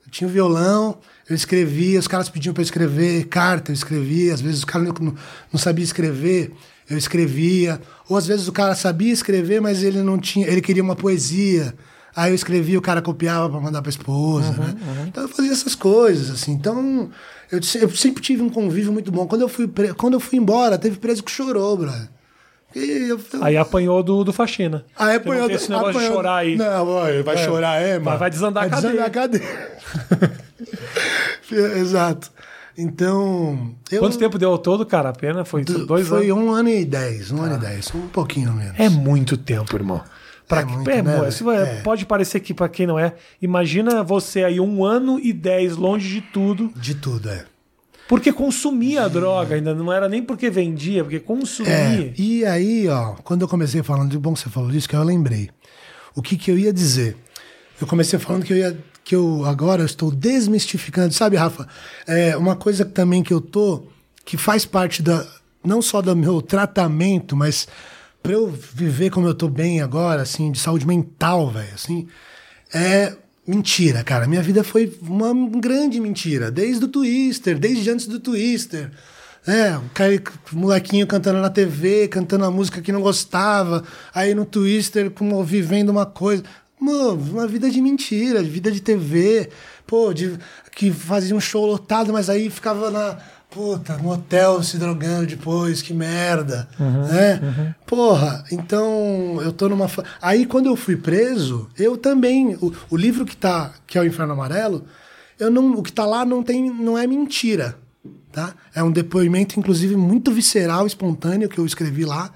Eu tinha um violão, eu escrevia, os caras pediam pra eu escrever carta, eu escrevia. Às vezes os caras não, não sabiam escrever, eu escrevia. Ou às vezes o cara sabia escrever, mas ele não tinha, ele queria uma poesia. Aí eu escrevia, o cara copiava pra mandar pra esposa, né? Então eu fazia essas coisas, assim. Então eu, eu sempre tive um convívio muito bom. Quando eu fui, pre- quando eu fui embora, teve preso que chorou, brother. Eu, Aí apanhou do, do faxina. Aí apanhou. esse negócio de apanhou- chorar aí. Não, vai, vai É. chorar, é, mano. vai desandar a vai desandar a cadeia. [LAUGHS] Exato. Então. Eu, Quanto tempo deu ao todo, cara? A pena foi dois Foi anos. um ano e dez, um ano e dez, um pouquinho menos. É muito tempo, irmão. Pra, É muito, é, né, se vai- É. Pode parecer que pra quem não é. Imagina você aí um ano e dez longe de tudo, De tudo, é. Porque consumia a droga, ainda não era nem porque vendia, porque consumia. É, e aí, ó, quando eu comecei falando, de bom que você falou disso, que eu lembrei. O que que eu ia dizer? Eu comecei falando que eu ia, que eu agora estou desmistificando, sabe, Rafa? É uma coisa também que eu tô, que faz parte da, não só do meu tratamento, mas para eu viver como eu tô bem agora, assim, de saúde mental, velho, assim, é mentira, cara. Minha vida foi uma grande mentira, desde o Twister, desde antes do Twister. É, o cara, o molequinho cantando na TV, cantando a música que não gostava, aí no Twister, como vivendo uma coisa. Mano, uma vida de mentira, de vida de TV, pô, de, que fazia um show lotado, mas aí ficava na. Puta, no hotel se drogando depois, que merda. né? Porra, então eu tô numa. fa- Aí quando eu fui preso, eu também. O, o livro que tá, que é o Inferno Amarelo, eu não, o que tá lá não, tem, não é mentira. Tá? É um depoimento, inclusive, muito visceral, espontâneo, que eu escrevi lá.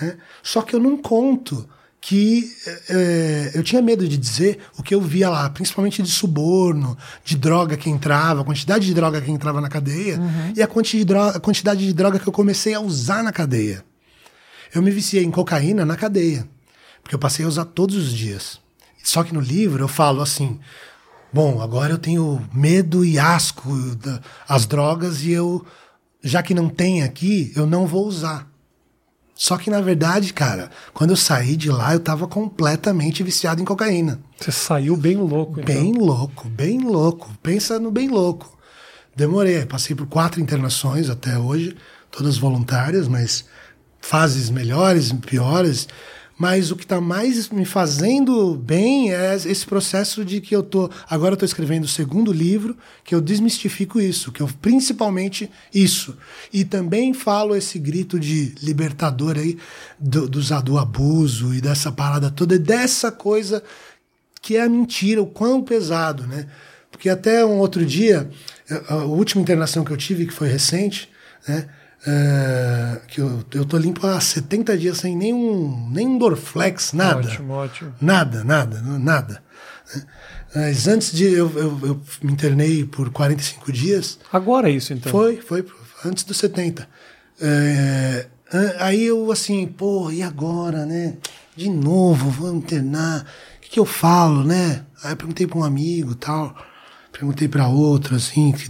né? Só que eu não conto que é, eu tinha medo de dizer o que eu via lá, principalmente de suborno, de droga que entrava, a quantidade de droga que entrava na cadeia e a quanti- de droga- a quantidade de droga que eu comecei a usar na cadeia. Eu me viciei em cocaína na cadeia, porque eu passei a usar todos os dias. Só que no livro eu falo assim: bom, agora eu tenho medo e asco das drogas e eu, já que não tem aqui, eu não vou usar. Só que na verdade, cara, quando eu saí de lá, eu tava completamente viciado em cocaína. Você saiu bem louco, então. Bem louco, bem louco. Pensa no bem louco. Demorei, passei por quatro internações até hoje, todas voluntárias, mas fases melhores, piores. Mas o que está mais me fazendo bem é esse processo de que eu tô. Agora eu tô escrevendo o segundo livro, que eu desmistifico isso, que eu principalmente isso. E também falo esse grito de libertador aí do, dos- do abuso e dessa parada toda, e dessa coisa que é a mentira, o quão pesado, né? Porque até um outro dia, a a última internação que eu tive, que foi recente, né? É, que eu, eu tô limpo há 70 dias sem nenhum, nenhum Dorflex, nada. Ótimo, ótimo. Nada, nada, nada. Mas antes de. Eu, eu, eu me internei por 45 dias. Agora é isso, então. Foi, foi, antes dos 70. É, a- aí eu assim, pô, e agora, né? De novo, vou internar. O que, que eu falo, né? Aí eu perguntei para um amigo tal. Perguntei para outro, assim, que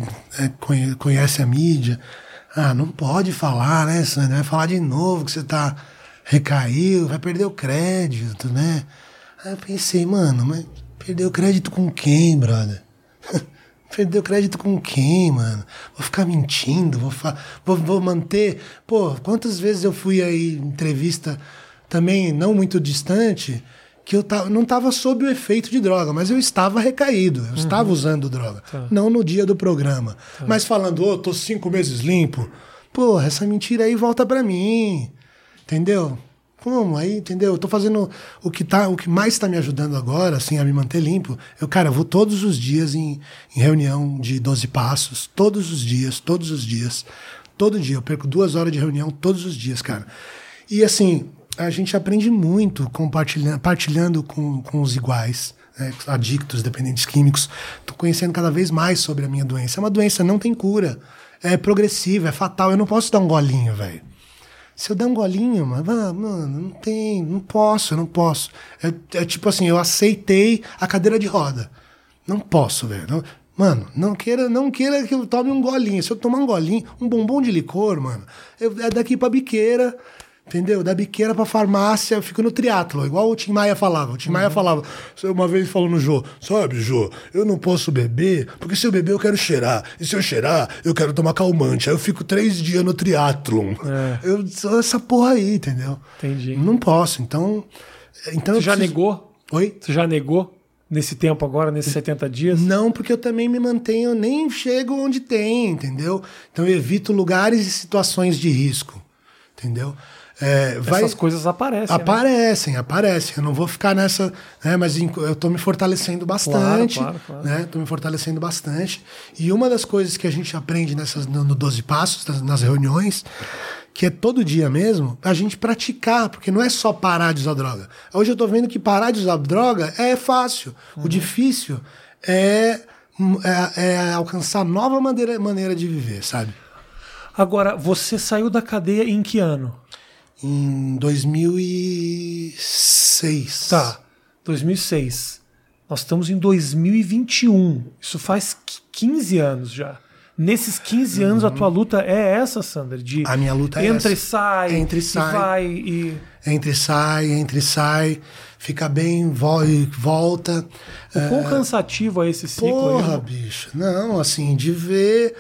conhe- conhece a mídia. Ah, não pode falar, né, Sandra? Vai falar de novo que você tá recaiu, vai perder o crédito, né? Aí eu pensei, mano, mas perdeu crédito com quem, brother? [LAUGHS] Perdeu crédito com quem, mano? Vou ficar mentindo, vou, vou, vou manter. Pô, quantas vezes eu fui aí entrevista também não muito distante, que eu não estava sob o efeito de droga, mas eu estava recaído, eu estava usando droga. Não no dia do programa. Mas falando, ô, tô cinco meses limpo. Pô, essa mentira aí volta pra mim. Entendeu? Como? Aí, entendeu? Eu tô fazendo o que, tá, o que mais está me ajudando agora, assim, a me manter limpo. Eu, cara, eu vou todos os dias em, em reunião de 12 passos, todos os dias, todos os dias. Todo dia. Eu perco duas horas de reunião todos os dias, cara. E assim, a gente aprende muito compartilhando, partilhando com, com os iguais. Né, adictos, dependentes químicos. Estou conhecendo cada vez mais sobre a minha doença. É uma doença, não tem cura. É progressiva, é fatal. Eu não posso dar um golinho, velho. Se eu der um golinho, mano, mano, não tem, não posso, eu não posso. É, é, tipo assim, eu aceitei a cadeira de roda. Não posso, velho. Mano, não queira, não queira que eu tome um golinho. Se eu tomar um golinho, um bombom de licor, mano, eu, é daqui pra biqueira, entendeu? Da biqueira pra farmácia, eu fico no triatlo, igual o Tim Maia falava. O Tim Maia uhum. falava, uma vez falou no Jô, sabe, Jô, eu não posso beber, porque se eu beber eu quero cheirar. E se eu cheirar, eu quero tomar calmante. Aí eu fico três dias no triatlon. É. Eu sou essa porra aí, entendeu? Entendi. Não posso, então... então Você já preciso... negou? Oi? Você já negou? nesse tempo agora, nesses 70 dias? Não, porque eu também me mantenho, nem chego onde tem, entendeu? Então eu evito lugares e situações de risco, entendeu? É, vai... Essas coisas aparecem. Né? Aparecem, né? aparecem. Eu não vou ficar nessa. Né, mas eu estou me fortalecendo bastante. Claro, claro, claro. Né, me fortalecendo bastante. E uma das coisas que a gente aprende nessas, no, no 12 Passos, nas, nas reuniões, que é todo dia mesmo, a gente praticar, porque não é só parar de usar droga. Hoje eu tô vendo que parar de usar droga é fácil. Uhum. O difícil é, é, é, alcançar nova maneira, maneira de viver, sabe? Agora, você saiu da cadeia em que ano? Em 2006. Tá, 2006. Nós estamos em 2021. Isso faz 15 anos já. Nesses 15 anos, uhum. a tua luta é essa, Sandra? De a minha luta é entra essa. e sai, entra e sai, e vai e... Entra e sai, entra e sai, fica bem, volta. O quão uh, cansativo é esse ciclo? Porra, aí? bicho. Não, assim, de ver...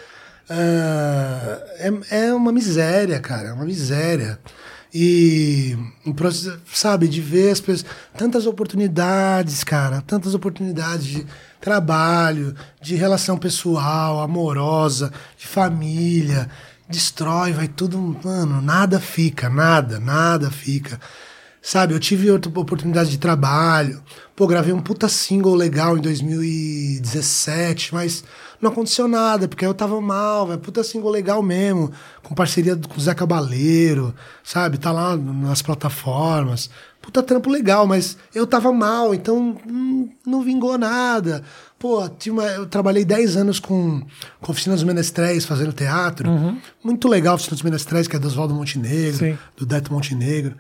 Uh, é, é uma miséria, cara, é uma miséria. E, sabe, de ver as pessoas. Tantas oportunidades, cara, tantas oportunidades de trabalho, de relação pessoal, amorosa, de família. Destrói, vai tudo. Mano, nada fica, nada, nada fica. Sabe, eu tive outra oportunidade de trabalho. Pô, gravei um puta single legal em 2017, mas não aconteceu nada, porque eu tava mal, velho. Puta single legal mesmo, com parceria com o Zé Cabaleiro, sabe? Tá lá nas plataformas. Puta trampo legal, mas eu tava mal, então hum, não vingou nada. Pô, tinha uma, eu trabalhei 10 anos com, com Oficina dos Menestréis, fazendo teatro. Uhum. Muito legal, Oficina dos Menestréis, que é do Oswaldo Montenegro, Sim. do Deto Montenegro.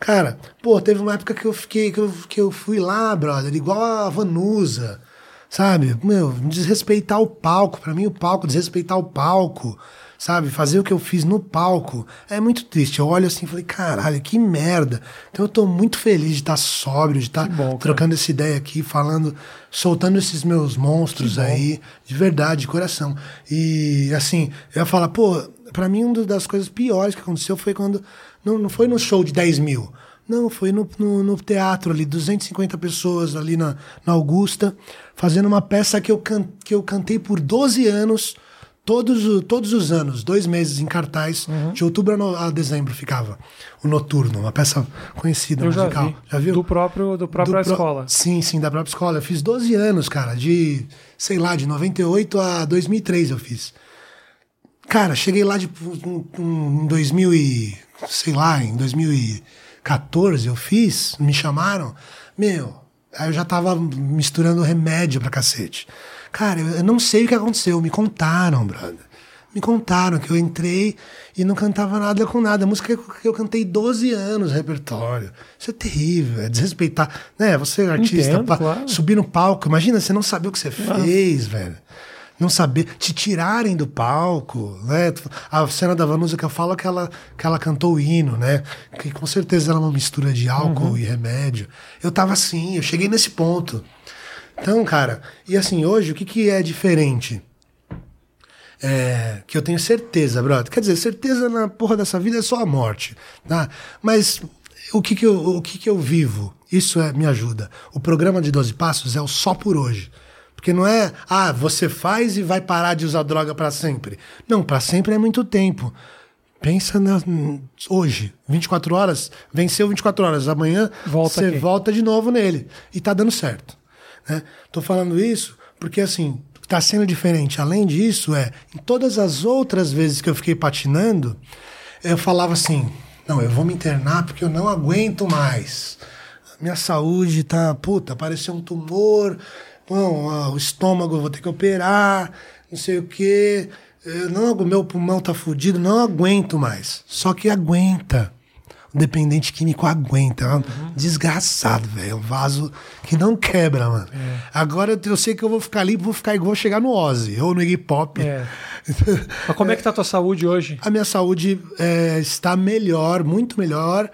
Cara, pô, teve uma época que eu fiquei, que eu, que eu fui lá, brother, igual a Vanusa sabe? Meu, desrespeitar o palco. Para mim, o palco, desrespeitar o palco, sabe? Fazer o que eu fiz no palco. É muito triste. Eu olho assim e falei, caralho, que merda. Então eu tô muito feliz de estar tá sóbrio, de estar tá trocando essa ideia aqui, falando, soltando esses meus monstros aí, de verdade, de coração. E assim, eu ia falar, pô, pra mim, uma das coisas piores que aconteceu foi quando. Não, não foi no show de 10 mil. Não, foi no, no, no, teatro ali, 250 pessoas ali na, na Augusta, fazendo uma peça que eu, can, que eu cantei por 12 anos, todos, todos os anos, dois meses em cartaz, uhum. de outubro a, dezembro ficava. O Noturno, uma peça conhecida, eu musical. Já, vi. já viu? Do próprio, do própria do escola. Pro, sim, sim, da própria escola. Eu fiz 12 anos, cara, de, sei lá, de 98 a 2003 eu fiz. Cara, cheguei lá de, em 2000 e, sei lá, em 2000 e 14 eu fiz, me chamaram, meu, aí eu já tava misturando remédio pra cacete. Cara, eu não sei o que aconteceu, me contaram, brother. Me contaram que eu entrei e não cantava nada com nada. A música que eu cantei 12 anos, repertório. Isso é terrível, é desrespeitar. Né? Você é artista, Entendo, claro. subir no palco. Imagina você não saber o que você fez, velho não saber, te tirarem do palco, né? A cena da Vanusa que eu falo é que ela, que ela cantou o hino, né? Que com certeza era uma mistura de álcool uhum. e remédio. Eu tava assim, eu cheguei nesse ponto. Então, cara, e assim, hoje o que, que é diferente? É, que eu tenho certeza, brother. Quer dizer, certeza na porra dessa vida é só a morte, tá? Mas o que que eu, o que que eu vivo? Isso é, me ajuda. O programa de 12 Passos é o só por hoje. Porque não é, ah, você faz e vai parar de usar droga para sempre. Não, para sempre é muito tempo. Pensa na, hoje, 24 horas, venceu 24 horas, amanhã Volta você aqui. volta de novo nele. E tá dando certo. Né? Tô falando isso porque, assim, tá sendo diferente. Além disso, é, em todas as outras vezes que eu fiquei patinando, eu falava assim, não, eu vou me internar porque eu não aguento mais. Minha saúde tá, puta, apareceu um tumor, bom, ah, o estômago eu vou ter que operar, não sei o quê. Eu não, o meu pulmão tá fudido, não aguento mais. Só que aguenta. O dependente químico aguenta. É um desgraçado, velho. É um vaso que não quebra, mano. Agora eu, eu sei que eu vou ficar ali, vou ficar igual chegar no Ozzy ou no Iggy Pop. É. [LAUGHS] Mas como é que tá a tua saúde hoje? A minha saúde é, está melhor, muito melhor.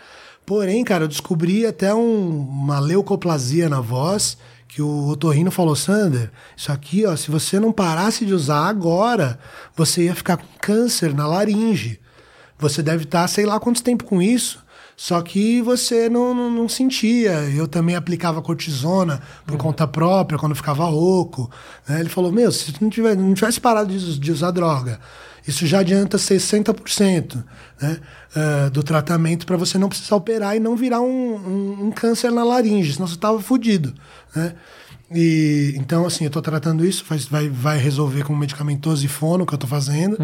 Porém, cara, eu descobri até um- uma leucoplasia na voz que o otorrino falou, Sander, isso aqui, ó, se você não parasse de usar agora, você ia ficar com câncer na laringe. Você deve estar, sei lá quanto tempo com isso, só que você não, não, não sentia. Eu também aplicava cortisona por conta própria, quando ficava rouco. né? Ele falou, meu, se tu não, tiver, não tivesse parado de, de usar droga, isso já adianta 60% né, eh, do tratamento para você não precisar operar e não virar um, um- um câncer na laringe, senão você estava fudido. Né? E, então, assim, eu estou tratando isso, faz- vai, vai resolver com medicamentoso e fono que eu estou fazendo.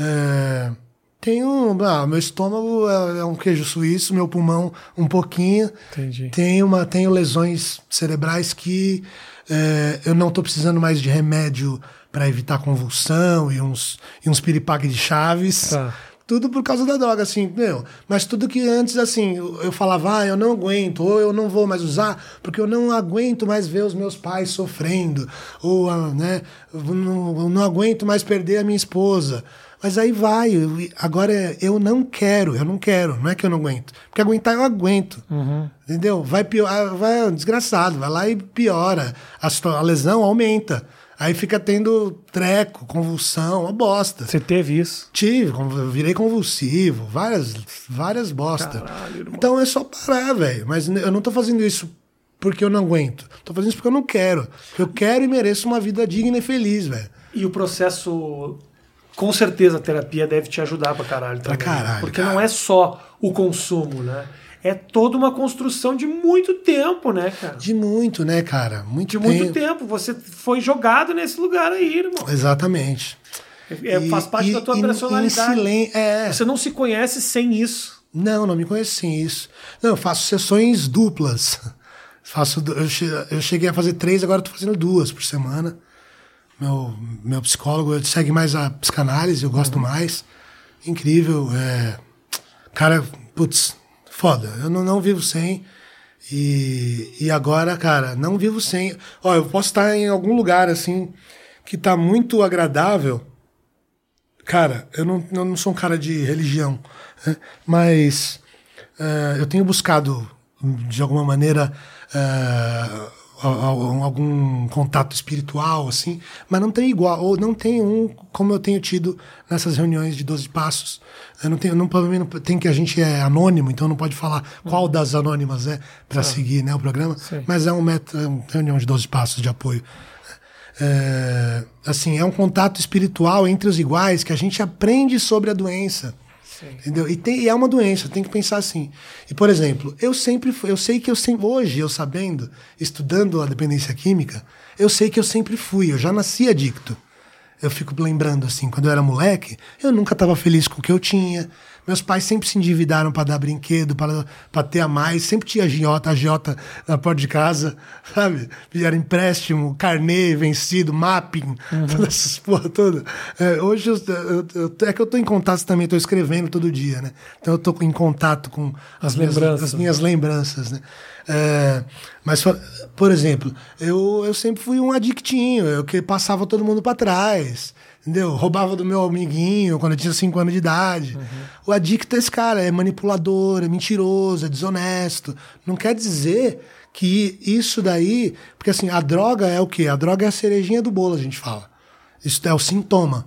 Eh, tenho. Ah, meu estômago é, é um queijo suíço, meu pulmão um pouquinho. Entendi. Tenho, uma, tenho lesões cerebrais que eh, eu não estou precisando mais de remédio para evitar convulsão e uns, e uns piripaque de chaves. Tá. Tudo por causa da droga, assim, meu. Mas tudo que antes, assim, eu, eu falava, ah, eu não aguento, ou eu não vou mais usar, porque eu não aguento mais ver os meus pais sofrendo, ou, ah, né, eu não, eu não aguento mais perder a minha esposa. Mas aí vai, agora é, eu não quero, eu não quero, não é que eu não aguento. Porque aguentar eu aguento. Entendeu? Vai piorar, vai desgraçado, vai lá e piora. A, a lesão aumenta. Aí fica tendo treco, convulsão, uma bosta. Você teve isso? Tive, virei convulsivo, várias, várias bosta. Caralho, irmão. Então é só parar, velho. Mas eu não tô fazendo isso porque eu não aguento. Tô fazendo isso porque eu não quero. Eu quero e mereço uma vida digna e feliz, velho. E o processo, com certeza a terapia deve te ajudar pra caralho Pra também. caralho, Porque cara. não é só o consumo, né? É toda uma construção de muito tempo, né, cara? De muito, né, cara? Muito De muito tempo. tempo. Você foi jogado nesse lugar aí, irmão. Exatamente. É, E- faz parte e- da tua e- personalidade. Silen- é. Você não se conhece sem isso. Não, não me conheço sem isso. Não, eu faço sessões duplas. [LAUGHS] Faço, eu, che- eu cheguei a fazer três, agora estou fazendo duas por semana. Meu, meu psicólogo segue mais a psicanálise, eu gosto mais. Incrível. É, cara, putz, foda. Eu não, não vivo sem. E, e agora, cara, não vivo sem. Ó, eu posso estar em algum lugar assim que tá muito agradável. Cara, eu não, eu não sou um cara de religião, né? mas eh, eu tenho buscado, de alguma maneira, a- algum contato espiritual, assim, mas não tem igual, ou não tem um como eu tenho tido nessas reuniões de 12 passos. Eu não tenho, não, não- tem que a gente é anônimo, então não pode falar qual das anônimas é para seguir né, o programa, Sim. mas é um meta, é uma reunião de 12 passos de apoio. É, assim, é um contato espiritual entre os iguais que a gente aprende sobre a doença. Entendeu? E, tem- e é uma doença, tem que pensar assim. E, por exemplo, eu sempre fui, eu sei que eu sempre, hoje, eu sabendo, estudando a dependência química, eu sei que eu sempre fui, eu já nasci adicto. Eu fico lembrando assim, quando eu era moleque, eu nunca estava feliz com o que eu tinha. Meus pais sempre se endividaram para dar brinquedo, para ter a mais. Sempre tinha agiota, agiota na porta de casa, [LAUGHS] sabe? Era empréstimo, carnê vencido, mapping, todas essas porra toda. É, hoje eu, eu- eu- é que eu tô em contato também, estou escrevendo todo dia, né? Então eu tô em contato com As minhas- lembranças. as minhas lembranças, né? É, mas, por- por exemplo, eu, eu sempre fui um adictinho, eu que passava todo mundo para trás, entendeu? Roubava do meu amiguinho quando eu tinha 5 anos de idade. O adicto é esse cara, é manipulador, é mentiroso, é desonesto. Não quer dizer que isso daí. Porque assim, a droga é o quê? A droga é a cerejinha do bolo, a gente fala. Isso é o sintoma.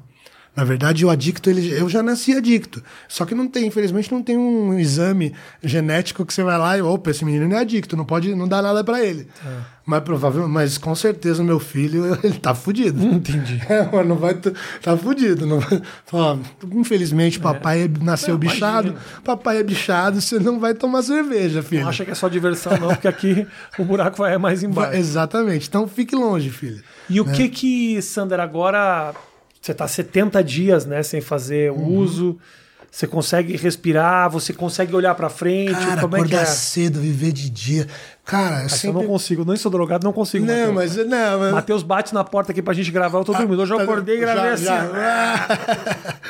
Na verdade, o adicto, ele, eu já nasci adicto. Só que não tem, infelizmente, não tem um exame genético que você vai lá e, opa, esse menino não é adicto, não pode, não dá nada para ele. É. Mas provavelmente, mas com certeza o meu filho, [LAUGHS] ele tá fudido. Entendi. [LAUGHS] É, não vai, tá fudido. Não vai, ó, infelizmente, é. papai é. nasceu não, bichado, imagina. papai é bichado, você não vai tomar cerveja, filho. Não acha que é só diversão não, porque aqui o buraco vai mais embaixo. Vai, exatamente. Então fique longe, filho. E o né? que que, Sander, agora você está 70 dias né, sem fazer uhum. uso. Você consegue respirar, você consegue olhar para frente. Cara, como é que é? cedo, viver de dia. Cara, eu, sempre... eu não consigo, nem sou drogado, não consigo. Não, Mateus. mas não. Mas... Matheus bate na porta aqui pra gente gravar, eu tô ah, dormindo. Hoje eu tá acordei e gravei assim. Já.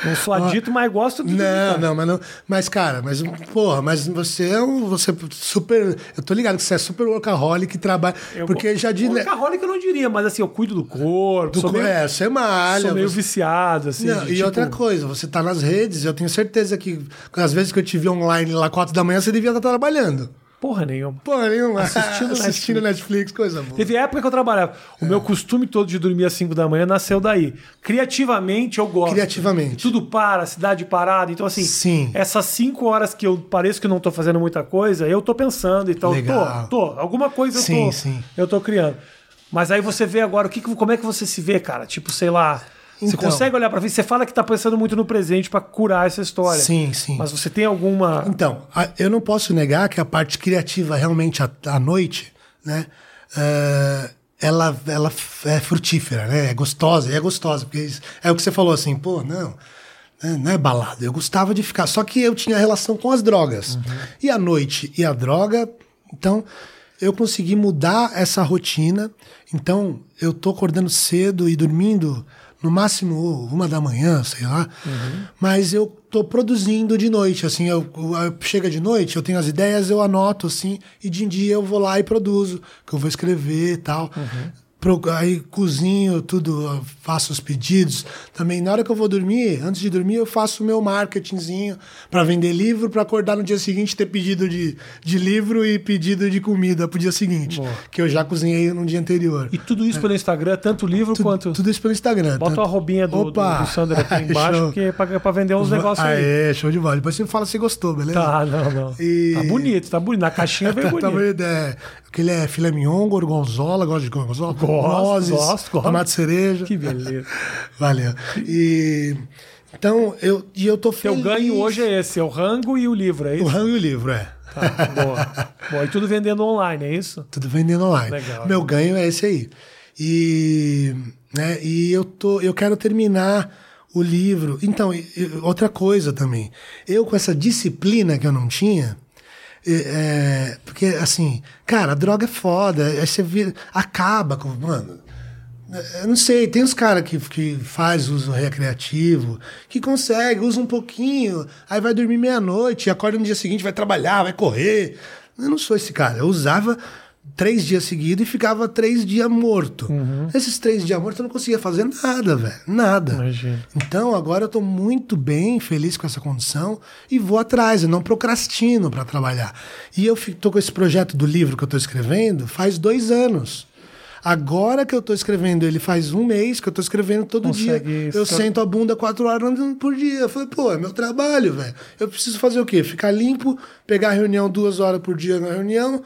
[LAUGHS] não sou adito, mas gosto de Não, não, mas não. Mas, cara, mas, porra, mas você é um. Você é super. Eu tô ligado que você é super workaholic que trabalha. Eu, porque já de. Workaholic eu não diria, mas assim, eu cuido do corpo. Do corpo, meio, é, você malha. Sou meio você... viciado, assim. Não, de, e tipo... outra coisa, você tá nas redes, eu tenho certeza que às vezes que eu te vi online lá 4 da manhã, você devia estar trabalhando. Porra nenhuma. Porra nenhuma. Assistindo, [LAUGHS] Assistindo Netflix. Netflix, coisa boa. Teve época que eu trabalhava. O é. meu costume todo de dormir às 5 da manhã nasceu daí. Criativamente eu gosto. Criativamente. Tudo para, cidade parada. Então, assim, Sim. essas 5 horas que eu pareço que não tô fazendo muita coisa, eu tô pensando. Então, Legal. tô, tô. Alguma coisa eu sim, tô. Sim. Eu tô criando. Mas aí você vê agora, o que, como é que você se vê, cara? Tipo, sei lá. Você então, consegue olhar para frente? Você fala que está pensando muito no presente para curar essa história. Sim, sim. Mas você tem alguma. Então, eu não posso negar que a parte criativa realmente à, à noite, né? Uh, ela, ela é frutífera, né? É gostosa, e é gostosa, porque é o que você falou assim, pô, não, né? não é balada. Eu gostava de ficar, só que eu tinha relação com as drogas. Uhum. E a noite e a droga, então eu consegui mudar essa rotina. Então, eu tô acordando cedo e dormindo no máximo uma da manhã, sei lá. Uhum. Mas eu tô produzindo de noite, assim, eu, eu, chega de noite, eu tenho as ideias, eu anoto, assim, e de dia eu vou lá e produzo, que eu vou escrever e tal. Uhum aí cozinho tudo, faço os pedidos. Também na hora que eu vou dormir, antes de dormir, eu faço o meu marketingzinho para vender livro, para acordar no dia seguinte ter pedido de, de livro e pedido de comida pro dia seguinte, Boa. que eu já cozinhei no dia anterior. E tudo isso é. pelo Instagram, tanto livro tudo, quanto Tudo isso pelo Instagram. Bota tanto... a robinha do, Opa. do, do Sandro aqui [LAUGHS] embaixo, porque é para vender uns negócios aí. É, show de bola. Depois você fala se gostou, beleza? Tá, não, não. E... Tá bonito, tá bonito. Na caixinha [LAUGHS] veio bonito. tá bonito, é. Aquele é filé mignon, gorgonzola, gosta de gorgonzola? Gosto, gosto, gosto. Tomate cereja. Que beleza. [LAUGHS] Valeu. E... Então, eu, e eu tô feliz. Teu ganho hoje é esse, é o rango e o livro, é isso? O rango e o livro, é. Tá, boa. [LAUGHS] boa. E tudo vendendo online, é isso? Tudo vendendo online. Legal. Meu ganho é esse aí. E, né, e eu, tô, eu quero terminar o livro. Então, outra coisa também. Eu, com essa disciplina que eu não tinha, é, porque, assim, cara, a droga é foda. Aí você vira, acaba com. Mano, eu não sei, tem os caras que, que faz uso recreativo, que consegue, usa um pouquinho, aí vai dormir meia-noite, acorda no dia seguinte, vai trabalhar, vai correr. Eu não sou esse cara. Eu usava três dias seguidos e ficava três dias morto. Uhum. Esses três dias morto eu não conseguia fazer nada, velho. Nada. Imagina. Então agora eu tô muito bem, feliz com essa condição e vou atrás, eu não procrastino para trabalhar. E eu tô com esse projeto do livro que eu tô escrevendo faz dois anos. Agora que eu tô escrevendo ele faz um mês que eu tô escrevendo todo Consegue dia. Isso. Eu sento a bunda quatro horas por dia. Eu falei, pô, é meu trabalho, velho. Eu preciso fazer o quê? Ficar limpo, pegar a reunião duas horas por dia na reunião,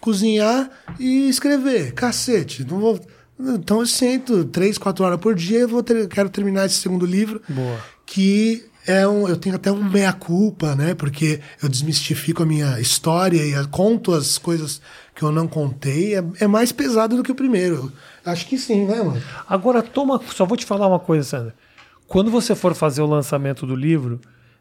cozinhar e escrever. Cacete, não vou. Então eu sento três, quatro horas por dia. Eu vou ter, quero terminar esse segundo livro. Boa. Que é um, eu tenho até um meia culpa, né? Porque eu desmistifico a minha história e conto as coisas que eu não contei. É, é mais pesado do que o primeiro. Acho que sim, né, mano? Agora toma, só vou te falar uma coisa, Sandra. Quando você for fazer o lançamento do livro,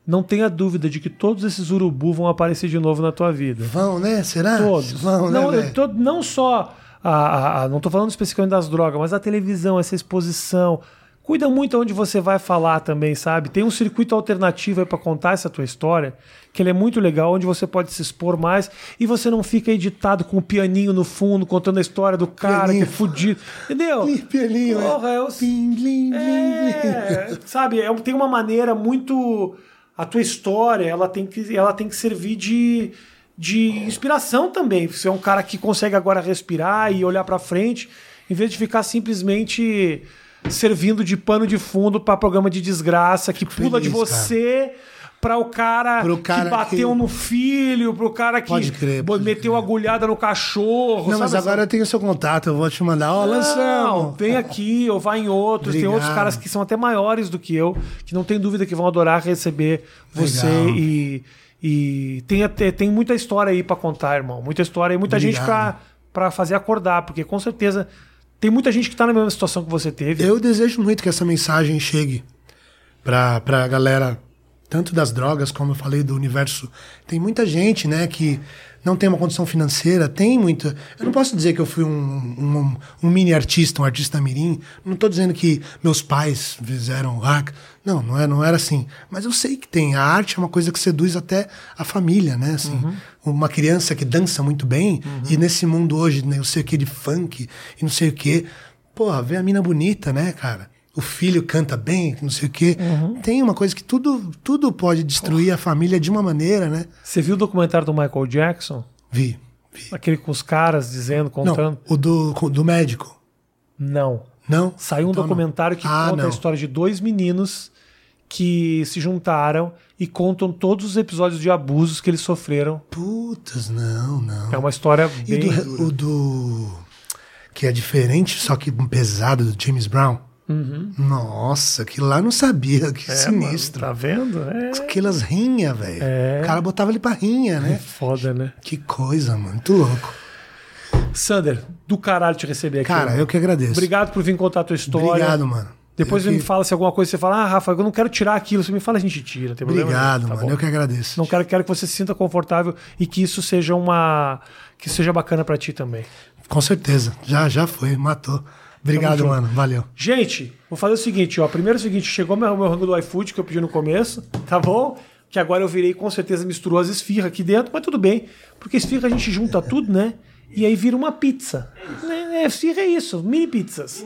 não tenha dúvida de que todos esses urubu vão aparecer de novo na tua vida. Vão, né? Será? Todos. Vão, não, né, tô, não só a, a, a, não estou falando especificamente das drogas, mas a televisão, essa exposição. Cuida muito onde você vai falar também, sabe? Tem um circuito alternativo aí para contar essa tua história, que ele é muito legal, onde você pode se expor mais e você não fica editado com o pianinho no fundo, contando a história do cara pianinho. que é fudido. Entendeu? Pianinho, Porra, é, o... blim, blim, é, Sabe, é, tem uma maneira muito a tua história ela tem que, ela tem que servir de, de inspiração também. Você é um cara que consegue agora respirar e olhar para frente, em vez de ficar simplesmente servindo de pano de fundo pra programa de desgraça que pula de feliz, você. Pra o cara, cara que bateu que- no filho, pro cara que Pode crer, pode meteu crer. agulhada no cachorro. Não, mas sabe? agora eu tenho seu contato, eu vou te mandar. Ó, Não, lançamos. vem aqui ou vai em outros. Tem outros Obrigado. caras que são até maiores do que eu, que não tem dúvida que vão adorar receber você Legal. e. E tem, até, tem muita história aí pra contar, irmão. Muita história e muita gente Obrigado. pra fazer acordar, porque com certeza tem muita gente que tá na mesma situação que você teve. Eu desejo muito que essa mensagem chegue pra, pra galera, tanto das drogas, como eu falei, do universo. Tem muita gente, né, que não tem uma condição financeira, tem muita. Eu não posso dizer que eu fui um, um, um mini artista, um artista mirim. Não estou dizendo que meus pais fizeram hack. Não, não, é, não era assim. Mas eu sei que tem. A arte é uma coisa que seduz até a família, né? Assim, Uma criança que dança muito bem, e nesse mundo hoje, né, eu sei o que de funk e não sei o que. Porra, vê a mina bonita, né, cara? O filho canta bem, não sei o quê. Tem uma coisa que tudo, tudo pode destruir a família de uma maneira, né? Você viu o documentário do Michael Jackson? Vi. vi. Aquele com os caras dizendo, contando? Não, o do, do médico. Não. Não? Saiu um Então não. documentário que Ah, conta a não. história de dois meninos que se juntaram e contam todos os episódios de abusos que eles sofreram. Putas, não, não. É uma história E bem. do, o do. Que é diferente, só que pesado, do James Brown. Nossa, aquilo lá não sabia. Que Uhum. É, sinistro. mano, tá vendo? É Aquelas rinha, velho. É. O cara botava ele pra rinha, né? foda, né? Que coisa, mano. Muito louco. Sander, do caralho te receber aqui. Cara, mano. eu que agradeço. Obrigado por vir contar a tua história. Obrigado, mano. Depois eu você que... me fala se alguma coisa você fala, ah, Rafa, eu não quero tirar aquilo. Você me fala, a gente tira, tem problema. Obrigado, tá mano. bom? Eu que agradeço. Não quero, quero que você se sinta confortável e que isso seja uma. que seja bacana pra ti também. Com certeza. Já, já foi, matou. Obrigado, mano. Valeu. Gente, vou fazer o seguinte, ó. Primeiro é o seguinte, chegou meu, meu rango do iFood que eu pedi no começo, [LAUGHS] tá bom? Que agora eu virei, com certeza misturou as esfirras aqui dentro, mas tudo bem. Porque esfirra a gente junta tudo, né? E aí vira uma pizza. É, é, esfirra é isso, mini pizzas.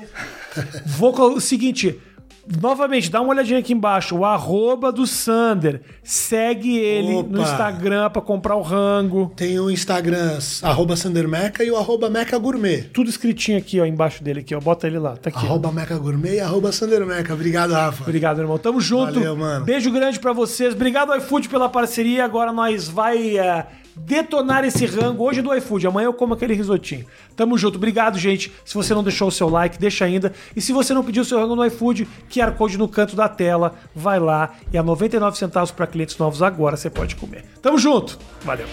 Vou com o seguinte. Novamente, dá uma olhadinha aqui embaixo. O arroba do Sander. Segue ele Opa. no Instagram pra comprar o rango. Tem o Instagram, arroba Sandermeca e o arroba Meca Gourmet. Tudo escritinho aqui, ó, embaixo dele aqui, ó. Bota ele lá. Tá aqui. Arroba Meca Gourmet e arroba Sandermeca. Obrigado, Rafa. Obrigado, irmão. Tamo junto. Valeu, mano. Beijo grande pra vocês. Obrigado, iFood, pela parceria. Agora nós vai é, detonar esse rango hoje do iFood. Amanhã eu como aquele risotinho. Tamo junto. Obrigado, gente. Se você não deixou o seu like, deixa ainda. E se você não pediu o seu rango no iFood, QR Code no canto da tela. Vai lá. E a 99 centavos pra clientes novos agora você pode comer. Tamo junto. Valeu.